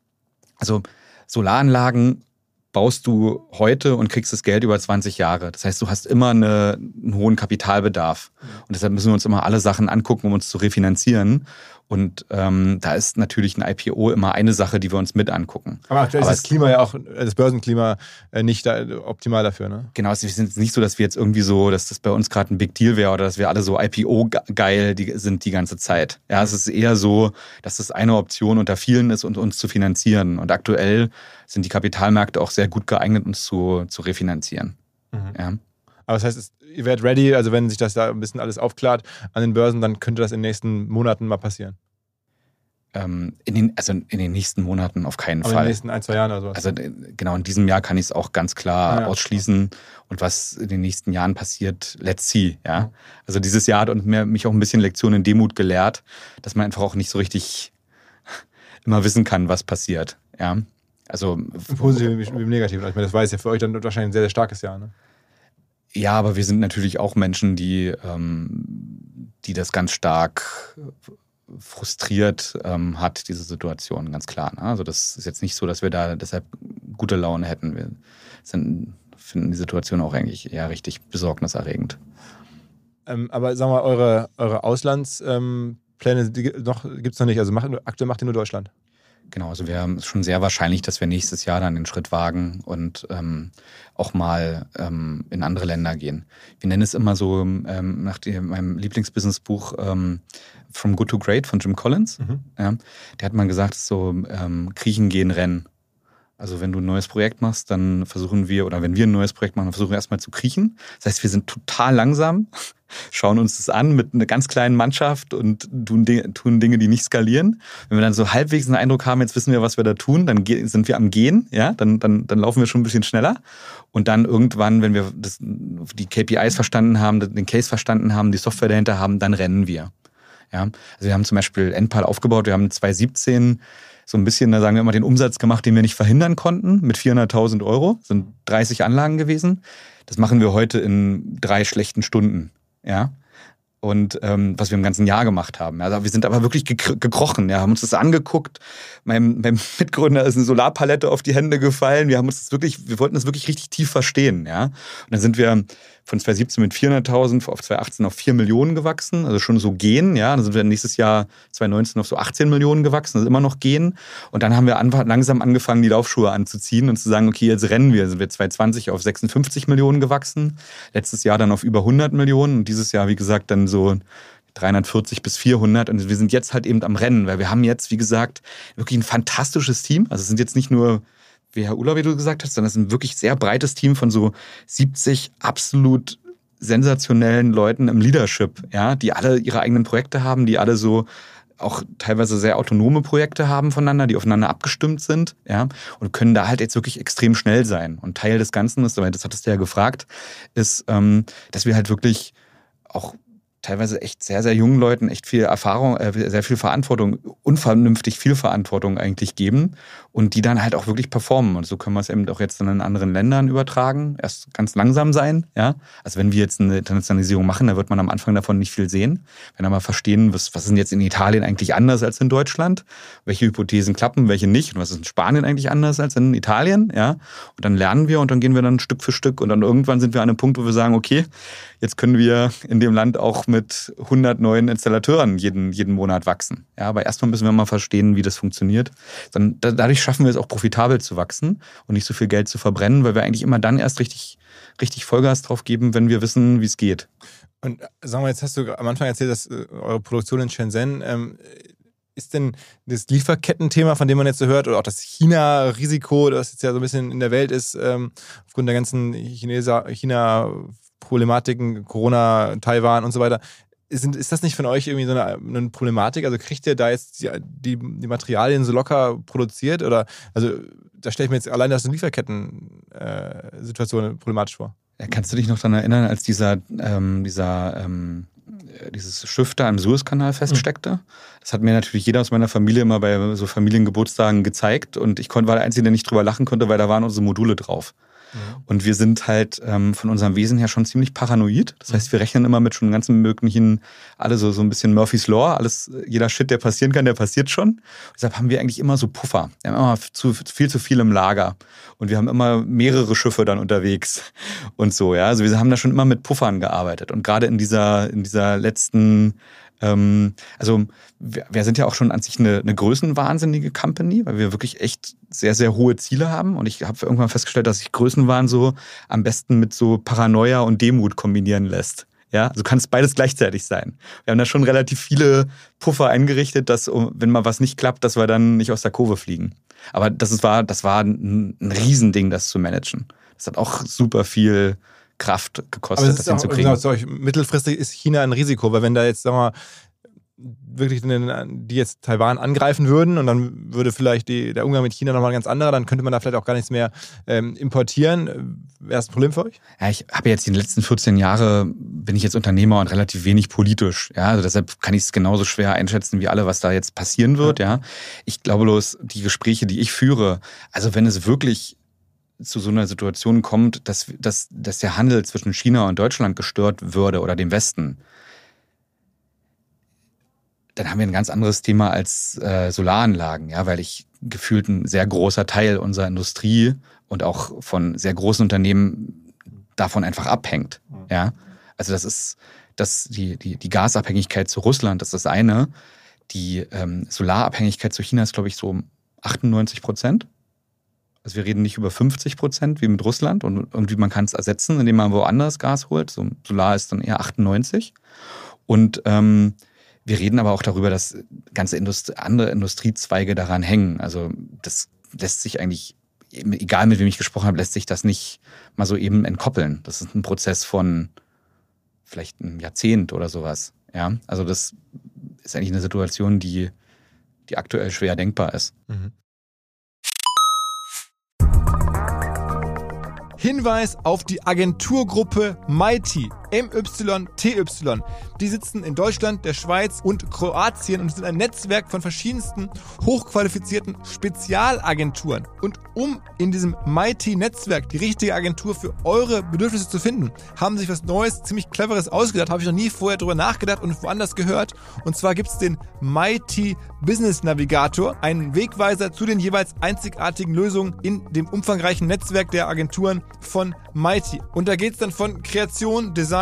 also Solaranlagen baust du heute und kriegst das Geld über 20 Jahre. Das heißt, du hast immer eine, einen hohen Kapitalbedarf. Und deshalb müssen wir uns immer alle Sachen angucken, um uns zu refinanzieren. Und ähm, da ist natürlich ein IPO immer eine Sache, die wir uns mit angucken. Aber aktuell ist das Klima ja auch, das Börsenklima äh, nicht da, optimal dafür, ne? Genau, es ist nicht so, dass wir jetzt irgendwie so, dass das bei uns gerade ein Big Deal wäre oder dass wir alle so IPO-geil sind die ganze Zeit. Ja, es ist eher so, dass das eine Option unter vielen ist, und uns zu finanzieren. Und aktuell sind die Kapitalmärkte auch sehr gut geeignet, uns zu, zu refinanzieren. Mhm. Ja. Aber das heißt, ihr werdet ready, also wenn sich das da ein bisschen alles aufklärt an den Börsen, dann könnte das in den nächsten Monaten mal passieren. Ähm, in den, also in den nächsten Monaten auf keinen Aber Fall. In den nächsten ein, zwei Jahren oder so. Also äh, genau, in diesem Jahr kann ich es auch ganz klar ja, ausschließen. Und was in den nächsten Jahren passiert, let's see. Ja? Also dieses Jahr hat mich auch ein bisschen Lektion in Demut gelehrt, dass man einfach auch nicht so richtig immer wissen kann, was passiert. Ja? Also, Im Positiven wie im Negativen. Ich meine, das war jetzt ja für euch dann wahrscheinlich ein sehr, sehr starkes Jahr. Ne? Ja, aber wir sind natürlich auch Menschen, die, ähm, die das ganz stark frustriert ähm, hat, diese Situation, ganz klar. Ne? Also das ist jetzt nicht so, dass wir da deshalb gute Laune hätten. Wir sind, finden die Situation auch eigentlich eher richtig besorgniserregend. Ähm, aber sagen wir mal, eure, eure Auslandspläne ähm, gibt es noch nicht. Also macht, aktuell macht ihr nur Deutschland. Genau, also wir haben es schon sehr wahrscheinlich, dass wir nächstes Jahr dann den Schritt wagen und ähm, auch mal ähm, in andere Länder gehen. Wir nennen es immer so ähm, nach dem, meinem Lieblingsbusinessbuch ähm, From Good to Great von Jim Collins. Mhm. Ja, der hat mal gesagt, so ähm, Kriechen gehen, Rennen. Also wenn du ein neues Projekt machst, dann versuchen wir, oder wenn wir ein neues Projekt machen, dann versuchen wir erstmal zu kriechen. Das heißt, wir sind total langsam, schauen uns das an mit einer ganz kleinen Mannschaft und tun, Dinge, die nicht skalieren. Wenn wir dann so halbwegs einen Eindruck haben, jetzt wissen wir, was wir da tun, dann sind wir am Gehen, ja, dann, dann, dann laufen wir schon ein bisschen schneller. Und dann irgendwann, wenn wir das, die KPIs verstanden haben, den Case verstanden haben, die Software dahinter haben, dann rennen wir. Ja, also wir haben zum Beispiel Endpal aufgebaut, wir haben 2017 so ein bisschen, sagen wir immer, den Umsatz gemacht, den wir nicht verhindern konnten, mit 400.000 Euro. Das sind 30 Anlagen gewesen. Das machen wir heute in drei schlechten Stunden. Ja. Und ähm, was wir im ganzen Jahr gemacht haben. Also wir sind aber wirklich gekrochen, ja, haben uns das angeguckt. Meinem, meinem Mitgründer ist eine Solarpalette auf die Hände gefallen. Wir haben uns das wirklich, wir wollten das wirklich richtig tief verstehen, ja. Und dann sind wir von 2017 mit 400.000 auf 2018 auf 4 Millionen gewachsen, also schon so gehen, ja. Dann sind wir nächstes Jahr 2019 auf so 18 Millionen gewachsen, also immer noch gehen. Und dann haben wir langsam angefangen, die Laufschuhe anzuziehen und zu sagen, okay, jetzt rennen wir. Sind wir 2020 auf 56 Millionen gewachsen, letztes Jahr dann auf über 100 Millionen und dieses Jahr, wie gesagt, dann so 340 bis 400 und wir sind jetzt halt eben am Rennen, weil wir haben jetzt, wie gesagt, wirklich ein fantastisches Team. Also es sind jetzt nicht nur wie Herr Ulla, wie du gesagt hast, sondern es ist ein wirklich sehr breites Team von so 70 absolut sensationellen Leuten im Leadership, ja, die alle ihre eigenen Projekte haben, die alle so auch teilweise sehr autonome Projekte haben voneinander, die aufeinander abgestimmt sind, ja, und können da halt jetzt wirklich extrem schnell sein. Und Teil des Ganzen ist, das hattest du ja gefragt, ist, ähm, dass wir halt wirklich auch teilweise echt sehr, sehr jungen Leuten echt viel Erfahrung, äh, sehr viel Verantwortung, unvernünftig viel Verantwortung eigentlich geben und die dann halt auch wirklich performen. Und so können wir es eben auch jetzt in anderen Ländern übertragen. Erst ganz langsam sein, ja. Also wenn wir jetzt eine Internationalisierung machen, dann wird man am Anfang davon nicht viel sehen. Wenn wir mal verstehen, was, was ist denn jetzt in Italien eigentlich anders als in Deutschland? Welche Hypothesen klappen, welche nicht? Und was ist in Spanien eigentlich anders als in Italien, ja? Und dann lernen wir und dann gehen wir dann Stück für Stück und dann irgendwann sind wir an einem Punkt, wo wir sagen, okay, jetzt können wir in dem Land auch mit 100 neuen Installateuren jeden, jeden Monat wachsen. Ja, aber erstmal müssen wir mal verstehen, wie das funktioniert. Dann, dadurch schaffen wir es auch profitabel zu wachsen und nicht so viel Geld zu verbrennen, weil wir eigentlich immer dann erst richtig, richtig Vollgas drauf geben, wenn wir wissen, wie es geht. Und äh, sagen wir, jetzt hast du am Anfang erzählt, dass äh, eure Produktion in Shenzhen ähm, ist denn das Lieferkettenthema, von dem man jetzt so hört, oder auch das China-Risiko, das jetzt ja so ein bisschen in der Welt ist, ähm, aufgrund der ganzen China-Problematiken, Corona, Taiwan und so weiter, ist, ist das nicht von euch irgendwie so eine, eine Problematik? Also kriegt ihr da jetzt die, die, die, Materialien so locker produziert? Oder also da stelle ich mir jetzt allein das Lieferketten-Situation äh, problematisch vor. Kannst du dich noch daran erinnern, als dieser, ähm, dieser ähm, dieses Schiff da im Suezkanal feststeckte? Das hat mir natürlich jeder aus meiner Familie immer bei so Familiengeburtstagen gezeigt und ich konnte, war der Einzige, der nicht drüber lachen konnte, weil da waren unsere Module drauf. Mhm. Und wir sind halt ähm, von unserem Wesen her schon ziemlich paranoid. Das heißt, wir rechnen immer mit schon ganzen möglichen, alle so, so ein bisschen Murphy's Law, alles, jeder Shit, der passieren kann, der passiert schon. Deshalb haben wir eigentlich immer so Puffer. Wir haben immer zu, viel zu viel im Lager. Und wir haben immer mehrere Schiffe dann unterwegs und so, ja. Also wir haben da schon immer mit Puffern gearbeitet. Und gerade in dieser, in dieser letzten ähm, also wir, wir, sind ja auch schon an sich eine, eine größenwahnsinnige Company, weil wir wirklich echt sehr, sehr hohe Ziele haben. Und ich habe irgendwann festgestellt, dass sich Größenwahn so am besten mit so Paranoia und Demut kombinieren lässt. Ja, also kann es beides gleichzeitig sein. Wir haben da schon relativ viele Puffer eingerichtet, dass, wenn mal was nicht klappt, dass wir dann nicht aus der Kurve fliegen. Aber das war, das war ein, ein Riesending, das zu managen. Das hat auch super viel Kraft gekostet, das, hinzukriegen. Genau, mittelfristig ist China ein Risiko, weil wenn da jetzt, sagen wir mal, wirklich die jetzt Taiwan angreifen würden und dann würde vielleicht die, der Umgang mit China nochmal ein ganz anderer, dann könnte man da vielleicht auch gar nichts mehr ähm, importieren. Wäre das ein Problem für euch? Ja, ich habe jetzt die letzten 14 Jahre, bin ich jetzt Unternehmer und relativ wenig politisch. Ja, also deshalb kann ich es genauso schwer einschätzen wie alle, was da jetzt passieren wird. Ja, ich glaube bloß, die Gespräche, die ich führe, also wenn es wirklich zu so einer Situation kommt, dass, dass, dass der Handel zwischen China und Deutschland gestört würde oder dem Westen, dann haben wir ein ganz anderes Thema als äh, Solaranlagen, ja, weil ich gefühlt ein sehr großer Teil unserer Industrie und auch von sehr großen Unternehmen davon einfach abhängt. Mhm. Ja, also das ist das die die die Gasabhängigkeit zu Russland, das ist das eine. Die ähm, Solarabhängigkeit zu China ist glaube ich so 98 Prozent. Also wir reden nicht über 50 Prozent wie mit Russland und irgendwie man kann es ersetzen, indem man woanders Gas holt. So Solar ist dann eher 98. Und ähm, wir reden aber auch darüber, dass ganze Indust andere Industriezweige daran hängen. Also das lässt sich eigentlich, egal mit wem ich gesprochen habe, lässt sich das nicht mal so eben entkoppeln. Das ist ein Prozess von vielleicht einem Jahrzehnt oder sowas. Ja, also das ist eigentlich eine Situation, die, die aktuell schwer denkbar ist. Mhm. Hinweis auf die Agenturgruppe Mighty. MYTY. Die sitzen in Deutschland, der Schweiz und Kroatien und sind ein Netzwerk von verschiedensten hochqualifizierten Spezialagenturen. Und um in diesem Mighty-Netzwerk die richtige Agentur für eure Bedürfnisse zu finden, haben sich was Neues, ziemlich Cleveres ausgedacht. Habe ich noch nie vorher drüber nachgedacht und woanders gehört. Und zwar gibt es den Mighty Business Navigator, einen Wegweiser zu den jeweils einzigartigen Lösungen in dem umfangreichen Netzwerk der Agenturen von Mighty. Und da geht es dann von Kreation, Design,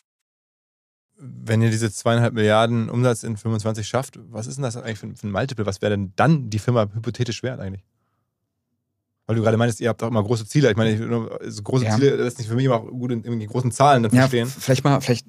Wenn ihr diese zweieinhalb Milliarden Umsatz in 25 schafft, was ist denn das eigentlich für ein Multiple? Was wäre denn dann die Firma hypothetisch wert eigentlich? Weil du gerade meinst, ihr habt auch immer große Ziele. Ich meine, so große ja. Ziele lässt sich für mich immer auch gut in, in großen Zahlen dann verstehen. Ja, vielleicht mal, vielleicht,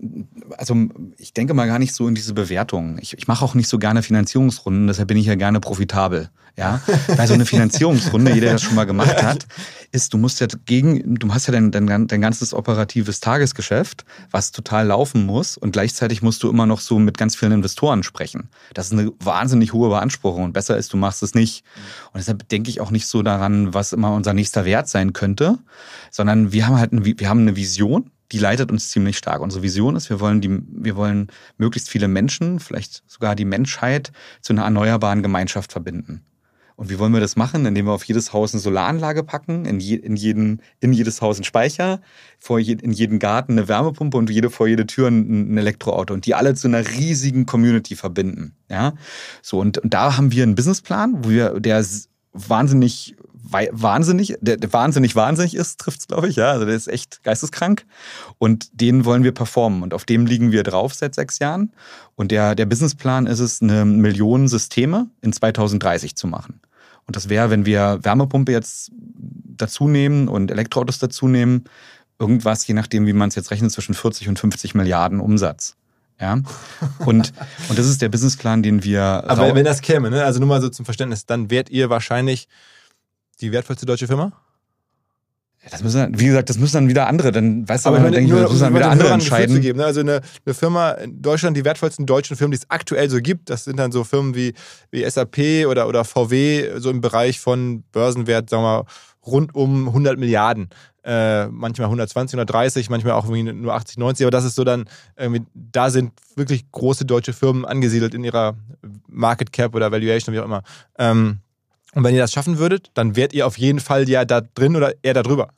also ich denke mal gar nicht so in diese Bewertung. Ich, ich mache auch nicht so gerne Finanzierungsrunden, deshalb bin ich ja gerne profitabel. Ja, weil so eine Finanzierungsrunde, jeder, der das schon mal gemacht hat, ist, du musst ja gegen, du hast ja dein, dein, dein ganzes operatives Tagesgeschäft, was total laufen muss und gleichzeitig musst du immer noch so mit ganz vielen Investoren sprechen. Das ist eine wahnsinnig hohe Beanspruchung und besser ist, du machst es nicht. Und deshalb denke ich auch nicht so daran, was immer unser nächster Wert sein könnte, sondern wir haben halt ein, wir haben eine Vision, die leitet uns ziemlich stark. Unsere Vision ist, wir wollen die, wir wollen möglichst viele Menschen, vielleicht sogar die Menschheit zu einer erneuerbaren Gemeinschaft verbinden. Und wie wollen wir das machen? Indem wir auf jedes Haus eine Solaranlage packen, in, je, in, jeden, in jedes Haus einen Speicher, vor je, in jeden Garten eine Wärmepumpe und jede, vor jede Tür ein, ein Elektroauto und die alle zu einer riesigen Community verbinden. Ja, so und, und da haben wir einen Businessplan, wo wir, der wahnsinnig wahnsinnig, der, der wahnsinnig wahnsinnig ist, trifft es, glaube ich, ja. Also der ist echt geisteskrank. Und den wollen wir performen. Und auf dem liegen wir drauf seit sechs Jahren. Und der, der Businessplan ist es, eine Million Systeme in 2030 zu machen. Und das wäre, wenn wir Wärmepumpe jetzt dazu nehmen und Elektroautos dazu nehmen, irgendwas, je nachdem, wie man es jetzt rechnet, zwischen 40 und 50 Milliarden Umsatz. Ja? Und, und das ist der Businessplan, den wir. Aber wenn das käme, ne? also nur mal so zum Verständnis, dann wärt ihr wahrscheinlich die wertvollste deutsche Firma? Das müssen, wie gesagt, das müssen dann wieder andere, dann weißt du, aber, aber denke ich, das müssen dann wieder andere entscheiden. Geben, ne? Also eine, eine, Firma in Deutschland, die wertvollsten deutschen Firmen, die es aktuell so gibt, das sind dann so Firmen wie, wie SAP oder, oder VW, so im Bereich von Börsenwert, sagen wir mal, rund um 100 Milliarden. Äh, manchmal 120, 130, manchmal auch nur 80, 90, aber das ist so dann, da sind wirklich große deutsche Firmen angesiedelt in ihrer Market Cap oder Valuation, wie auch immer. Ähm, und wenn ihr das schaffen würdet, dann wärt ihr auf jeden Fall ja da drin oder eher da drüber.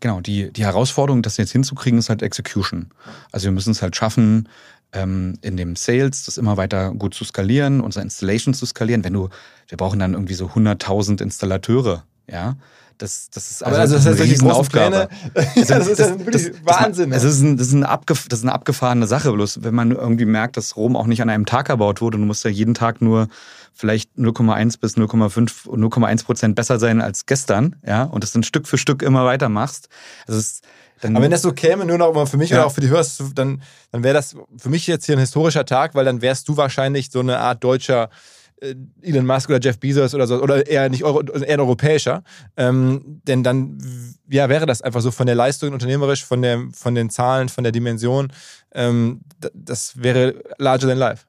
Genau, die, die Herausforderung, das jetzt hinzukriegen, ist halt Execution. Also wir müssen es halt schaffen, ähm, in dem Sales das immer weiter gut zu skalieren, unsere Installation zu skalieren. Wenn du, wir brauchen dann irgendwie so 100.000 Installateure, ja. Das, das ist also, also das ist eine Riesenaufgabe. ja, das ist ja wirklich das, Wahnsinn. Das, ist ein, das, ist ein abgef das ist eine abgefahrene Sache. Bloß wenn man irgendwie merkt, dass Rom auch nicht an einem Tag erbaut wurde, du musst ja jeden Tag nur vielleicht 0,1 bis 0,5, 0,1 Prozent besser sein als gestern, ja, und das dann Stück für Stück immer weitermachst. Also es, dann, Aber wenn das so käme, nur noch mal für mich ja. oder auch für die Hörer, dann, dann wäre das für mich jetzt hier ein historischer Tag, weil dann wärst du wahrscheinlich so eine Art deutscher Elon Musk oder Jeff Bezos oder so, oder eher nicht Euro, eher ein europäischer. Ähm, denn dann ja, wäre das einfach so von der Leistung unternehmerisch, von, der, von den Zahlen, von der Dimension. Ähm, das wäre larger than life.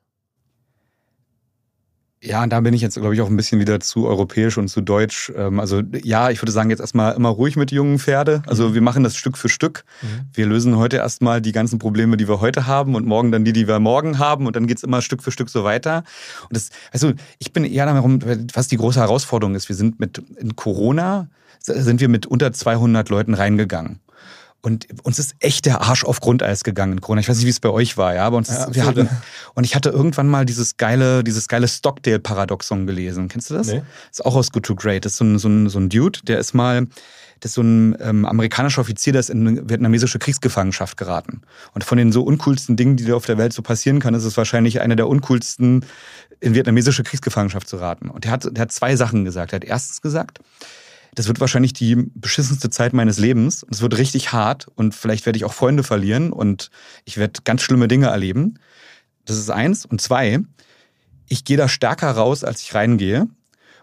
Ja, und da bin ich jetzt, glaube ich, auch ein bisschen wieder zu europäisch und zu deutsch. Ähm, also ja, ich würde sagen, jetzt erstmal immer ruhig mit jungen Pferde. Also mhm. wir machen das Stück für Stück. Mhm. Wir lösen heute erstmal die ganzen Probleme, die wir heute haben und morgen dann die, die wir morgen haben und dann geht's immer Stück für Stück so weiter. Und das, also ich bin eher darum, was die große Herausforderung ist. Wir sind mit in Corona sind wir mit unter 200 Leuten reingegangen. Und uns ist echt der Arsch auf Grundeis gegangen in Corona. Ich weiß nicht, wie es bei euch war, ja, aber uns ja, wir hatten und ich hatte irgendwann mal dieses geile, dieses geile Stockdale-Paradoxon gelesen. Kennst du das? Nee. Ist auch aus Good to Great. Das ist so ein, so ein, so ein Dude, der ist mal, das ist so ein ähm, amerikanischer Offizier, der ist in vietnamesische Kriegsgefangenschaft geraten. Und von den so uncoolsten Dingen, die da auf der Welt so passieren kann, ist es wahrscheinlich eine der uncoolsten, in vietnamesische Kriegsgefangenschaft zu raten. Und der hat, der hat zwei Sachen gesagt. Er hat erstens gesagt, das wird wahrscheinlich die beschissenste Zeit meines Lebens. Es wird richtig hart und vielleicht werde ich auch Freunde verlieren und ich werde ganz schlimme Dinge erleben. Das ist eins. Und zwei, ich gehe da stärker raus, als ich reingehe.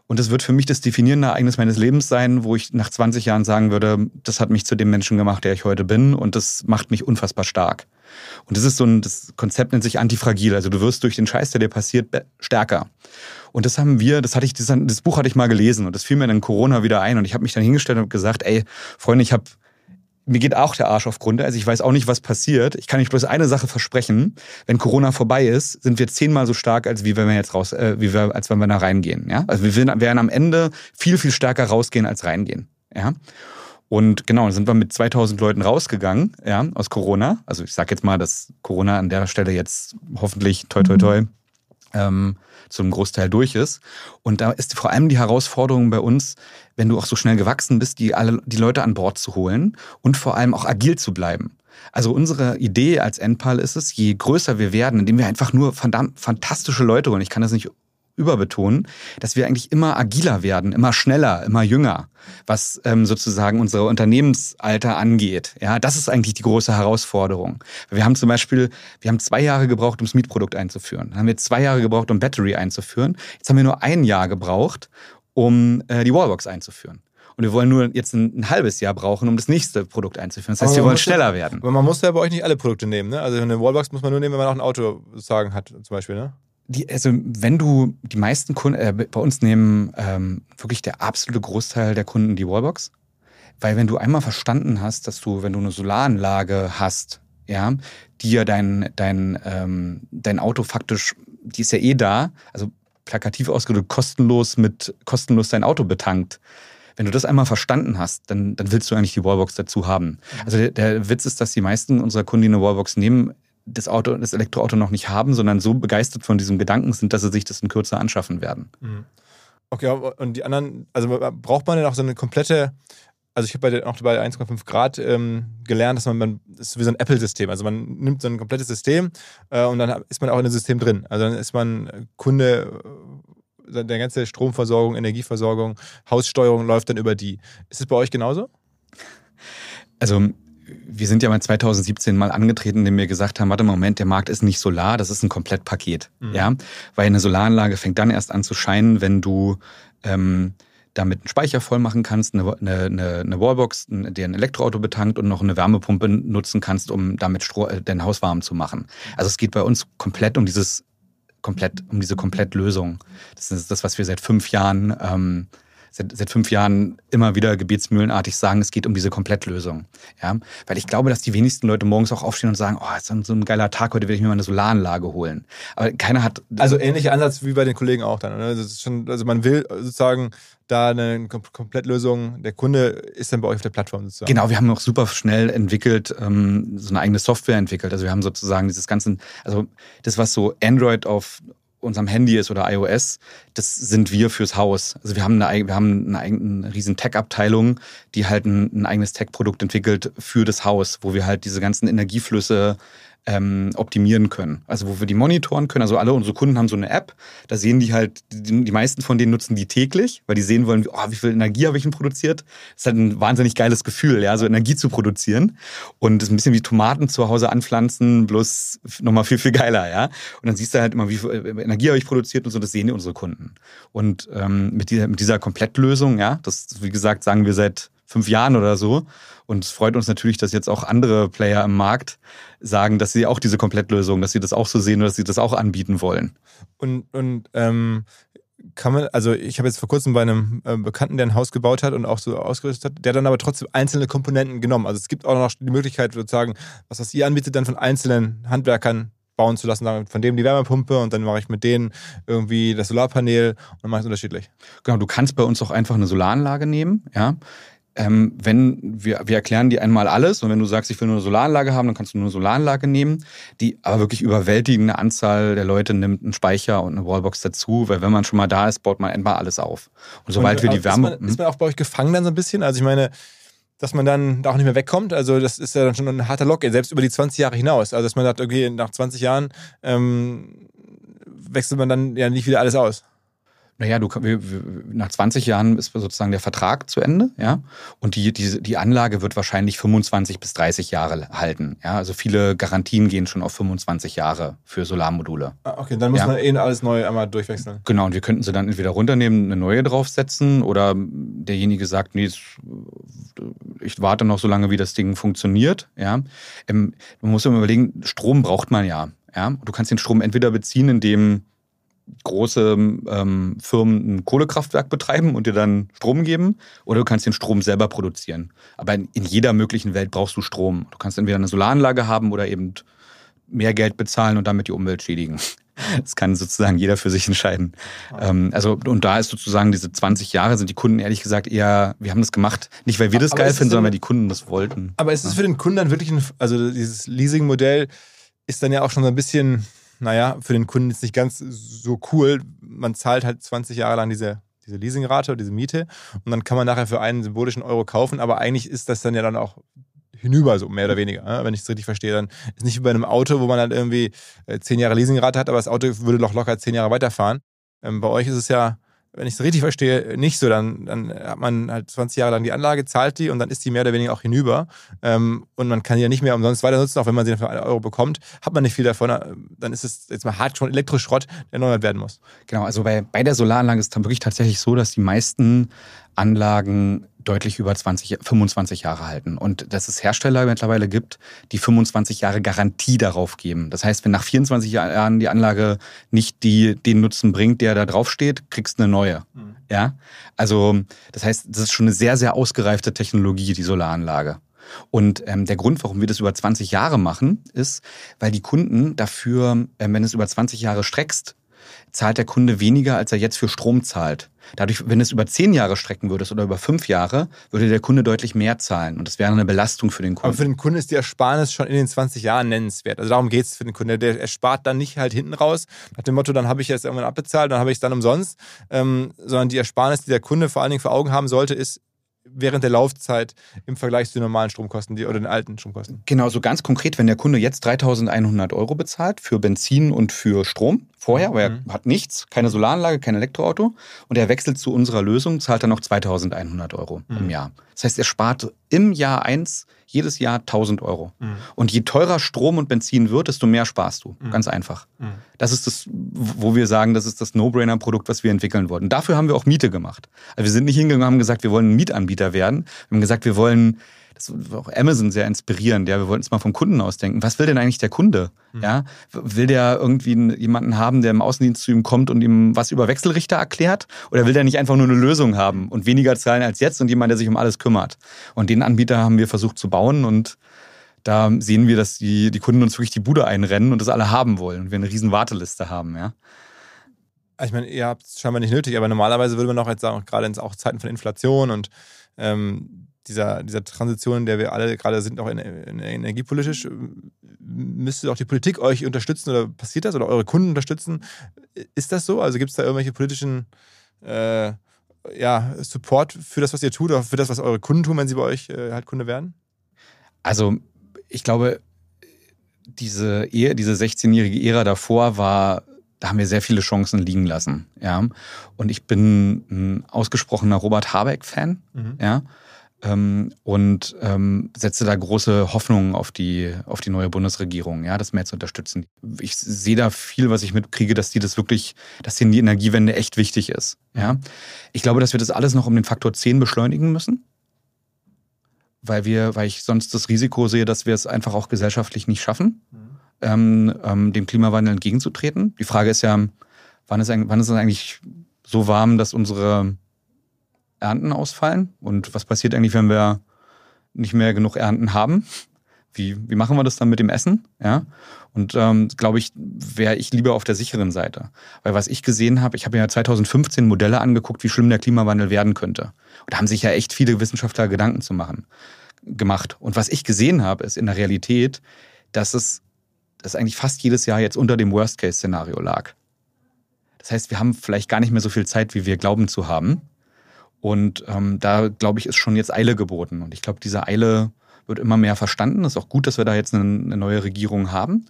Und das wird für mich das definierende Ereignis meines Lebens sein, wo ich nach 20 Jahren sagen würde, das hat mich zu dem Menschen gemacht, der ich heute bin und das macht mich unfassbar stark. Und das ist so ein, das Konzept nennt sich antifragil. Also du wirst durch den Scheiß, der dir passiert, stärker. Und das haben wir, das hatte ich, das, das Buch hatte ich mal gelesen und das fiel mir dann Corona wieder ein und ich habe mich dann hingestellt und gesagt, ey, Freunde, ich habe mir geht auch der Arsch auf Grund. Also ich weiß auch nicht, was passiert. Ich kann euch bloß eine Sache versprechen. Wenn Corona vorbei ist, sind wir zehnmal so stark, als wie wenn wir jetzt raus, äh, wie wir, als wenn wir da reingehen. Ja? Also wir werden am Ende viel, viel stärker rausgehen als reingehen. Ja? Und genau, dann sind wir mit 2000 Leuten rausgegangen, ja, aus Corona. Also ich sag jetzt mal, dass Corona an der Stelle jetzt hoffentlich, toi, toi, toi, ähm, zum Großteil durch ist. Und da ist vor allem die Herausforderung bei uns, wenn du auch so schnell gewachsen bist, die alle, die Leute an Bord zu holen und vor allem auch agil zu bleiben. Also unsere Idee als Endpal ist es, je größer wir werden, indem wir einfach nur fantastische Leute holen. Ich kann das nicht überbetonen, dass wir eigentlich immer agiler werden, immer schneller, immer jünger, was ähm, sozusagen unser Unternehmensalter angeht. Ja, das ist eigentlich die große Herausforderung. Wir haben zum Beispiel, wir haben zwei Jahre gebraucht, um das Mietprodukt einzuführen. Dann haben wir zwei Jahre gebraucht, um Battery einzuführen. Jetzt haben wir nur ein Jahr gebraucht, um äh, die Wallbox einzuführen. Und wir wollen nur jetzt ein, ein, halbes Jahr brauchen, um das nächste Produkt einzuführen. Das heißt, wir wollen schneller werden. Aber man muss ja bei euch nicht alle Produkte nehmen, ne? Also eine Wallbox muss man nur nehmen, wenn man auch ein Auto sozusagen hat, zum Beispiel, ne? Die, also wenn du die meisten Kunden, äh, bei uns nehmen ähm, wirklich der absolute Großteil der Kunden die Wallbox. Weil wenn du einmal verstanden hast, dass du, wenn du eine Solaranlage hast, ja, die ja dein, dein, ähm, dein Auto faktisch, die ist ja eh da, also plakativ ausgedrückt, kostenlos mit kostenlos dein Auto betankt. Wenn du das einmal verstanden hast, dann, dann willst du eigentlich die Wallbox dazu haben. Also der, der Witz ist, dass die meisten unserer Kunden, die eine Wallbox nehmen, das Auto, das Elektroauto noch nicht haben, sondern so begeistert von diesem Gedanken sind, dass sie sich das in Kürze anschaffen werden. Mhm. Okay, und die anderen, also braucht man denn auch so eine komplette, also ich habe bei auch bei 1,5 Grad ähm, gelernt, dass man, man, das ist wie so ein Apple-System. Also man nimmt so ein komplettes System äh, und dann ist man auch in dem System drin. Also dann ist man Kunde, äh, der ganze Stromversorgung, Energieversorgung, Haussteuerung läuft dann über die. Ist es bei euch genauso? Also wir sind ja mal 2017 mal angetreten, indem wir gesagt haben, warte mal, Moment, der Markt ist nicht Solar, das ist ein Komplettpaket. Mhm. Ja? Weil eine Solaranlage fängt dann erst an zu scheinen, wenn du ähm, damit einen Speicher voll machen kannst, eine, eine, eine Wallbox, die ein Elektroauto betankt und noch eine Wärmepumpe nutzen kannst, um damit Stro äh, dein Haus warm zu machen. Also es geht bei uns komplett um dieses komplett um diese Komplettlösung. Das ist das, was wir seit fünf Jahren ähm, seit, seit fünf Jahren immer wieder gebetsmühlenartig sagen, es geht um diese Komplettlösung. Ja? Weil ich glaube, dass die wenigsten Leute morgens auch aufstehen und sagen, oh, ist so ein geiler Tag, heute will ich mir mal eine Solaranlage holen. Aber keiner hat. Also ähnlicher Ansatz wie bei den Kollegen auch dann. Ist schon, also man will sozusagen da eine Komplettlösung. Der Kunde ist dann bei euch auf der Plattform sozusagen. Genau, wir haben auch super schnell entwickelt, ähm, so eine eigene Software entwickelt. Also wir haben sozusagen dieses ganze, also das, was so Android auf unserem Handy ist oder iOS, das sind wir fürs Haus. Also wir haben eine, wir haben eine, eine riesen Tech-Abteilung, die halt ein, ein eigenes Tech-Produkt entwickelt für das Haus, wo wir halt diese ganzen Energieflüsse ähm, optimieren können. Also wo wir die monitoren können. Also alle unsere Kunden haben so eine App, da sehen die halt, die, die meisten von denen nutzen die täglich, weil die sehen wollen, oh, wie viel Energie habe ich denn produziert. Das ist halt ein wahnsinnig geiles Gefühl, ja, so Energie zu produzieren. Und das ist ein bisschen wie Tomaten zu Hause anpflanzen, bloß nochmal viel, viel geiler, ja. Und dann siehst du halt immer, wie viel Energie habe ich produziert und so, das sehen die unsere Kunden. Und ähm, mit, dieser, mit dieser Komplettlösung, ja, das, wie gesagt, sagen wir seit fünf Jahren oder so, und es freut uns natürlich, dass jetzt auch andere Player im Markt sagen, dass sie auch diese Komplettlösung, dass sie das auch so sehen oder dass sie das auch anbieten wollen. Und, und ähm, kann man, also ich habe jetzt vor kurzem bei einem äh, Bekannten, der ein Haus gebaut hat und auch so ausgerüstet hat, der dann aber trotzdem einzelne Komponenten genommen. Also es gibt auch noch die Möglichkeit, sozusagen, was das ihr anbietet, dann von einzelnen Handwerkern bauen zu lassen, von dem die Wärmepumpe und dann mache ich mit denen irgendwie das Solarpanel und dann mache ich es unterschiedlich. Genau, du kannst bei uns auch einfach eine Solaranlage nehmen, ja. Ähm, wenn wir, wir erklären dir einmal alles und wenn du sagst, ich will nur eine Solaranlage haben, dann kannst du nur eine Solaranlage nehmen, die aber wirklich überwältigende Anzahl der Leute nimmt einen Speicher und eine Wallbox dazu, weil wenn man schon mal da ist, baut man einmal alles auf. Und sobald und, wir die Wärme. Ist man, ist man auch bei euch gefangen dann so ein bisschen? Also ich meine, dass man dann da auch nicht mehr wegkommt. Also das ist ja dann schon ein harter Lock, selbst über die 20 Jahre hinaus. Also dass man sagt, okay, nach 20 Jahren ähm, wechselt man dann ja nicht wieder alles aus. Naja, du, nach 20 Jahren ist sozusagen der Vertrag zu Ende, ja. Und die, die, die Anlage wird wahrscheinlich 25 bis 30 Jahre halten. Ja, also viele Garantien gehen schon auf 25 Jahre für Solarmodule. Ah, okay, dann muss ja. man eh alles neu einmal durchwechseln. Genau, und wir könnten sie dann entweder runternehmen, eine neue draufsetzen oder derjenige sagt, nee, ich warte noch so lange, wie das Ding funktioniert. Ja. Ähm, man muss immer überlegen, Strom braucht man ja. Ja. Du kannst den Strom entweder beziehen, indem große ähm, Firmen ein Kohlekraftwerk betreiben und dir dann Strom geben oder du kannst den Strom selber produzieren. Aber in, in, jeder möglichen Welt brauchst du Strom. Du kannst entweder eine Solaranlage haben oder eben mehr Geld bezahlen und damit die Umwelt schädigen. Das kann sozusagen jeder für sich entscheiden. Ähm, also, und da ist sozusagen diese 20 Jahre sind die Kunden ehrlich gesagt eher, wir haben das gemacht, nicht weil wir das aber geil finden, sondern weil die Kunden das wollten. Aber ist es für den Kunden dann wirklich ein, also dieses Leasing-Modell ist dann ja auch schon so ein bisschen naja, für den Kunden ist nicht ganz so cool. Man zahlt halt 20 Jahre lang diese, diese Leasingrate oder diese Miete und dann kann man nachher für einen symbolischen Euro kaufen, aber eigentlich ist das dann ja dann auch hinüber, so mehr oder weniger. Ne? Wenn ich es richtig verstehe, dann ist nicht wie bei einem Auto, wo man dann irgendwie äh, zehn Jahre Leasingrate hat, aber das Auto würde doch locker zehn Jahre weiterfahren. Ähm, bei euch ist es ja wenn ich es richtig verstehe, nicht so. Dann, dann hat man halt 20 Jahre lang die Anlage, zahlt die und dann ist die mehr oder weniger auch hinüber. Ähm, und man kann die ja nicht mehr umsonst weiter nutzen, auch wenn man sie für einen Euro bekommt, hat man nicht viel davon. Dann ist es jetzt mal hart schon Elektroschrott, der erneuert werden muss. Genau, also bei, bei der Solaranlage ist es wirklich tatsächlich so, dass die meisten Anlagen deutlich über 20, 25 Jahre halten. Und dass es Hersteller mittlerweile gibt, die 25 Jahre Garantie darauf geben. Das heißt, wenn nach 24 Jahren die Anlage nicht die, den Nutzen bringt, der da drauf steht, kriegst du eine neue. Mhm. Ja? Also, das heißt, das ist schon eine sehr, sehr ausgereifte Technologie, die Solaranlage. Und ähm, der Grund, warum wir das über 20 Jahre machen, ist, weil die Kunden dafür, ähm, wenn es über 20 Jahre streckst, zahlt der Kunde weniger, als er jetzt für Strom zahlt. Dadurch, wenn es über zehn Jahre strecken würdest oder über fünf Jahre, würde der Kunde deutlich mehr zahlen. Und das wäre eine Belastung für den Kunden. Aber für den Kunden ist die Ersparnis schon in den 20 Jahren nennenswert. Also darum geht es für den Kunden. Der erspart dann nicht halt hinten raus, nach dem Motto, dann habe ich jetzt irgendwann abbezahlt, dann habe ich es dann umsonst. Ähm, sondern die Ersparnis, die der Kunde vor allen Dingen vor Augen haben sollte, ist, während der Laufzeit im Vergleich zu den normalen Stromkosten die, oder den alten Stromkosten. Genau, so ganz konkret, wenn der Kunde jetzt 3100 Euro bezahlt für Benzin und für Strom, vorher, aber er mhm. hat nichts, keine Solaranlage, kein Elektroauto und er wechselt zu unserer Lösung, zahlt er noch 2100 Euro mhm. im Jahr. Das heißt, er spart im Jahr eins jedes Jahr 1000 Euro. Mhm. Und je teurer Strom und Benzin wird, desto mehr sparst du. Mhm. Ganz einfach. Mhm. Das ist das, wo wir sagen, das ist das No-Brainer-Produkt, was wir entwickeln wollten. Dafür haben wir auch Miete gemacht. Also wir sind nicht hingegangen und haben gesagt, wir wollen ein Mietanbieter werden. Wir haben gesagt, wir wollen das war auch Amazon sehr inspirierend. Ja, wir wollten es mal vom Kunden ausdenken. Was will denn eigentlich der Kunde? Mhm. Ja, will der irgendwie jemanden haben, der im Außendienst zu ihm kommt und ihm was über Wechselrichter erklärt? Oder will der nicht einfach nur eine Lösung haben und weniger zahlen als jetzt und jemand, der sich um alles kümmert? Und den Anbieter haben wir versucht zu bauen und da sehen wir, dass die, die Kunden uns wirklich die Bude einrennen und das alle haben wollen und wir eine riesen Warteliste haben, ja. Ich meine, ihr habt es scheinbar nicht nötig, aber normalerweise würde man auch jetzt sagen, gerade in auch Zeiten von Inflation und ähm, dieser, dieser Transition, in der wir alle gerade sind, auch in, in, energiepolitisch, müsste auch die Politik euch unterstützen oder passiert das oder eure Kunden unterstützen? Ist das so? Also gibt es da irgendwelche politischen äh, ja, Support für das, was ihr tut oder für das, was eure Kunden tun, wenn sie bei euch äh, halt Kunde werden? Also ich glaube, diese, Ehe, diese 16-jährige Ära davor war da haben wir sehr viele Chancen liegen lassen. Ja. Und ich bin ein ausgesprochener Robert Habeck-Fan. Mhm. Ja ähm, und ähm, setze da große Hoffnungen auf die, auf die neue Bundesregierung, ja, das mehr zu unterstützen. Ich sehe da viel, was ich mitkriege, dass die das wirklich, dass denen die Energiewende echt wichtig ist. Ja. Ich glaube, dass wir das alles noch um den Faktor 10 beschleunigen müssen. Weil wir, weil ich sonst das Risiko sehe, dass wir es einfach auch gesellschaftlich nicht schaffen, mhm. ähm, ähm, dem Klimawandel entgegenzutreten. Die Frage ist ja, wann ist, wann ist es eigentlich so warm, dass unsere Ernten ausfallen? Und was passiert eigentlich, wenn wir nicht mehr genug Ernten haben? Wie, wie machen wir das dann mit dem Essen? Ja. Und ähm, glaube ich, wäre ich lieber auf der sicheren Seite. Weil was ich gesehen habe, ich habe ja 2015 Modelle angeguckt, wie schlimm der Klimawandel werden könnte. Und da haben sich ja echt viele Wissenschaftler Gedanken zu machen, gemacht. Und was ich gesehen habe, ist in der Realität, dass es dass eigentlich fast jedes Jahr jetzt unter dem Worst-Case-Szenario lag. Das heißt, wir haben vielleicht gar nicht mehr so viel Zeit, wie wir glauben zu haben. Und ähm, da, glaube ich, ist schon jetzt Eile geboten. Und ich glaube, diese Eile wird immer mehr verstanden. Es ist auch gut, dass wir da jetzt eine, eine neue Regierung haben.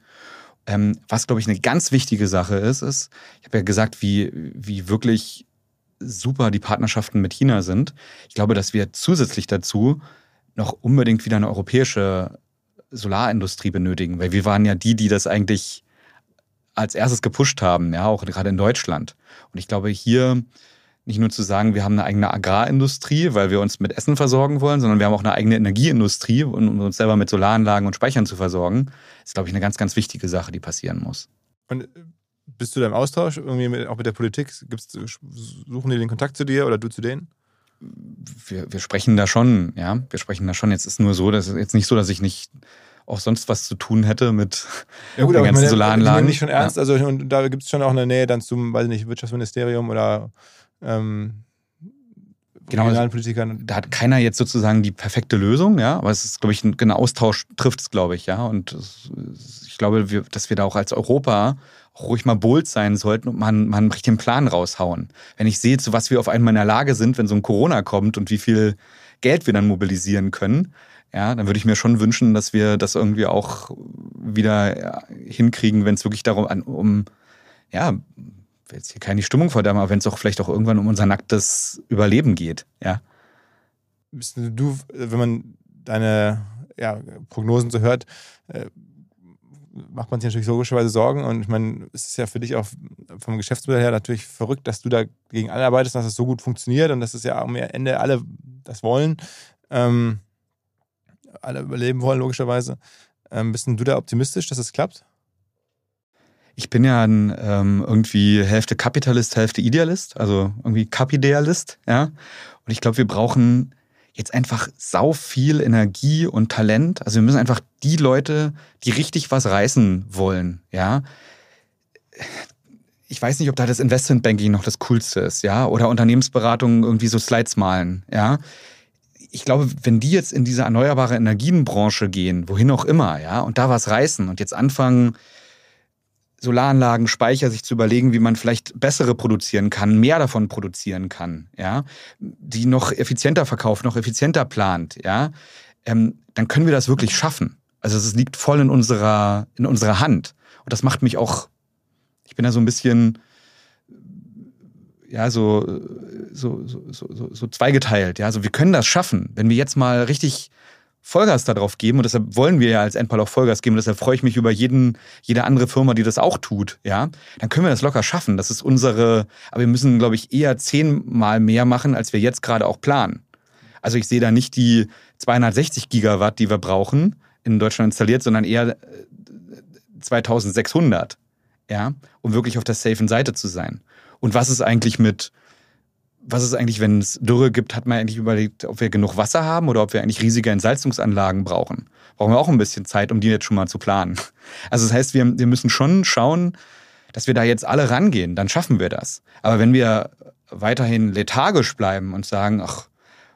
Ähm, was, glaube ich, eine ganz wichtige Sache ist, ist, ich habe ja gesagt, wie, wie wirklich super die Partnerschaften mit China sind. Ich glaube, dass wir zusätzlich dazu noch unbedingt wieder eine europäische Solarindustrie benötigen, weil wir waren ja die, die das eigentlich als erstes gepusht haben, ja, auch gerade in Deutschland. Und ich glaube, hier nicht nur zu sagen, wir haben eine eigene Agrarindustrie, weil wir uns mit Essen versorgen wollen, sondern wir haben auch eine eigene Energieindustrie, um uns selber mit Solaranlagen und Speichern zu versorgen, ist, glaube ich, eine ganz, ganz wichtige Sache, die passieren muss. Und äh, bist du da im Austausch, irgendwie mit, auch mit der Politik? Gibt's, suchen die den Kontakt zu dir oder du zu denen? Wir, wir sprechen da schon, ja, wir sprechen da schon. Jetzt ist nur so, dass jetzt nicht so, dass ich nicht auch sonst was zu tun hätte mit ja gut, den ganzen meine, Solaranlagen. Ich nicht schon ernst, ja. also und da gibt es schon auch eine Nähe dann zum, weiß ich nicht, Wirtschaftsministerium oder ähm, genau, Politikern. Da hat keiner jetzt sozusagen die perfekte Lösung, ja, aber es ist, glaube ich, ein, ein Austausch trifft es, glaube ich, ja. Und ich glaube, wir, dass wir da auch als Europa auch ruhig mal bold sein sollten und man, man richtig den Plan raushauen. Wenn ich sehe, zu was wir auf einmal in der Lage sind, wenn so ein Corona kommt und wie viel Geld wir dann mobilisieren können, ja, dann würde ich mir schon wünschen, dass wir das irgendwie auch wieder hinkriegen, wenn es wirklich darum um, ja, jetzt hier keine Stimmung verdammen, aber wenn es auch vielleicht auch irgendwann um unser nacktes Überleben geht, ja. Du, wenn man deine ja, Prognosen so hört, äh, macht man sich natürlich logischerweise Sorgen. Und ich meine, es ist ja für dich auch vom Geschäftsmodell her natürlich verrückt, dass du da gegen alle arbeitest, dass es so gut funktioniert und dass es ja am Ende alle das wollen. Ähm, alle überleben wollen, logischerweise. Ähm, bist du da optimistisch, dass es klappt? Ich bin ja ein, ähm, irgendwie Hälfte Kapitalist, Hälfte Idealist, also irgendwie Kapidealist, ja. Und ich glaube, wir brauchen jetzt einfach sau viel Energie und Talent. Also wir müssen einfach die Leute, die richtig was reißen wollen, ja. Ich weiß nicht, ob da das Investmentbanking noch das Coolste ist, ja, oder Unternehmensberatung irgendwie so Slides malen, ja. Ich glaube, wenn die jetzt in diese erneuerbare Energienbranche gehen, wohin auch immer, ja, und da was reißen und jetzt anfangen, Solaranlagen, Speicher sich zu überlegen, wie man vielleicht bessere produzieren kann, mehr davon produzieren kann, ja, die noch effizienter verkauft, noch effizienter plant, ja, ähm, dann können wir das wirklich schaffen. Also es liegt voll in unserer, in unserer Hand. Und das macht mich auch, ich bin da so ein bisschen, ja, so, so, so, so, zweigeteilt, ja. Also wir können das schaffen, wenn wir jetzt mal richtig Vollgas darauf geben und deshalb wollen wir ja als Endpal auch Vollgas geben und deshalb freue ich mich über jeden, jede andere Firma, die das auch tut, ja, dann können wir das locker schaffen. Das ist unsere, aber wir müssen, glaube ich, eher zehnmal mehr machen, als wir jetzt gerade auch planen. Also ich sehe da nicht die 260 Gigawatt, die wir brauchen, in Deutschland installiert, sondern eher 2600, äh, ja, um wirklich auf der safen Seite zu sein. Und was ist eigentlich mit was ist eigentlich, wenn es Dürre gibt, hat man eigentlich überlegt, ob wir genug Wasser haben oder ob wir eigentlich riesige Entsalzungsanlagen brauchen. Brauchen wir auch ein bisschen Zeit, um die jetzt schon mal zu planen. Also das heißt, wir, wir müssen schon schauen, dass wir da jetzt alle rangehen, dann schaffen wir das. Aber wenn wir weiterhin lethargisch bleiben und sagen, ach,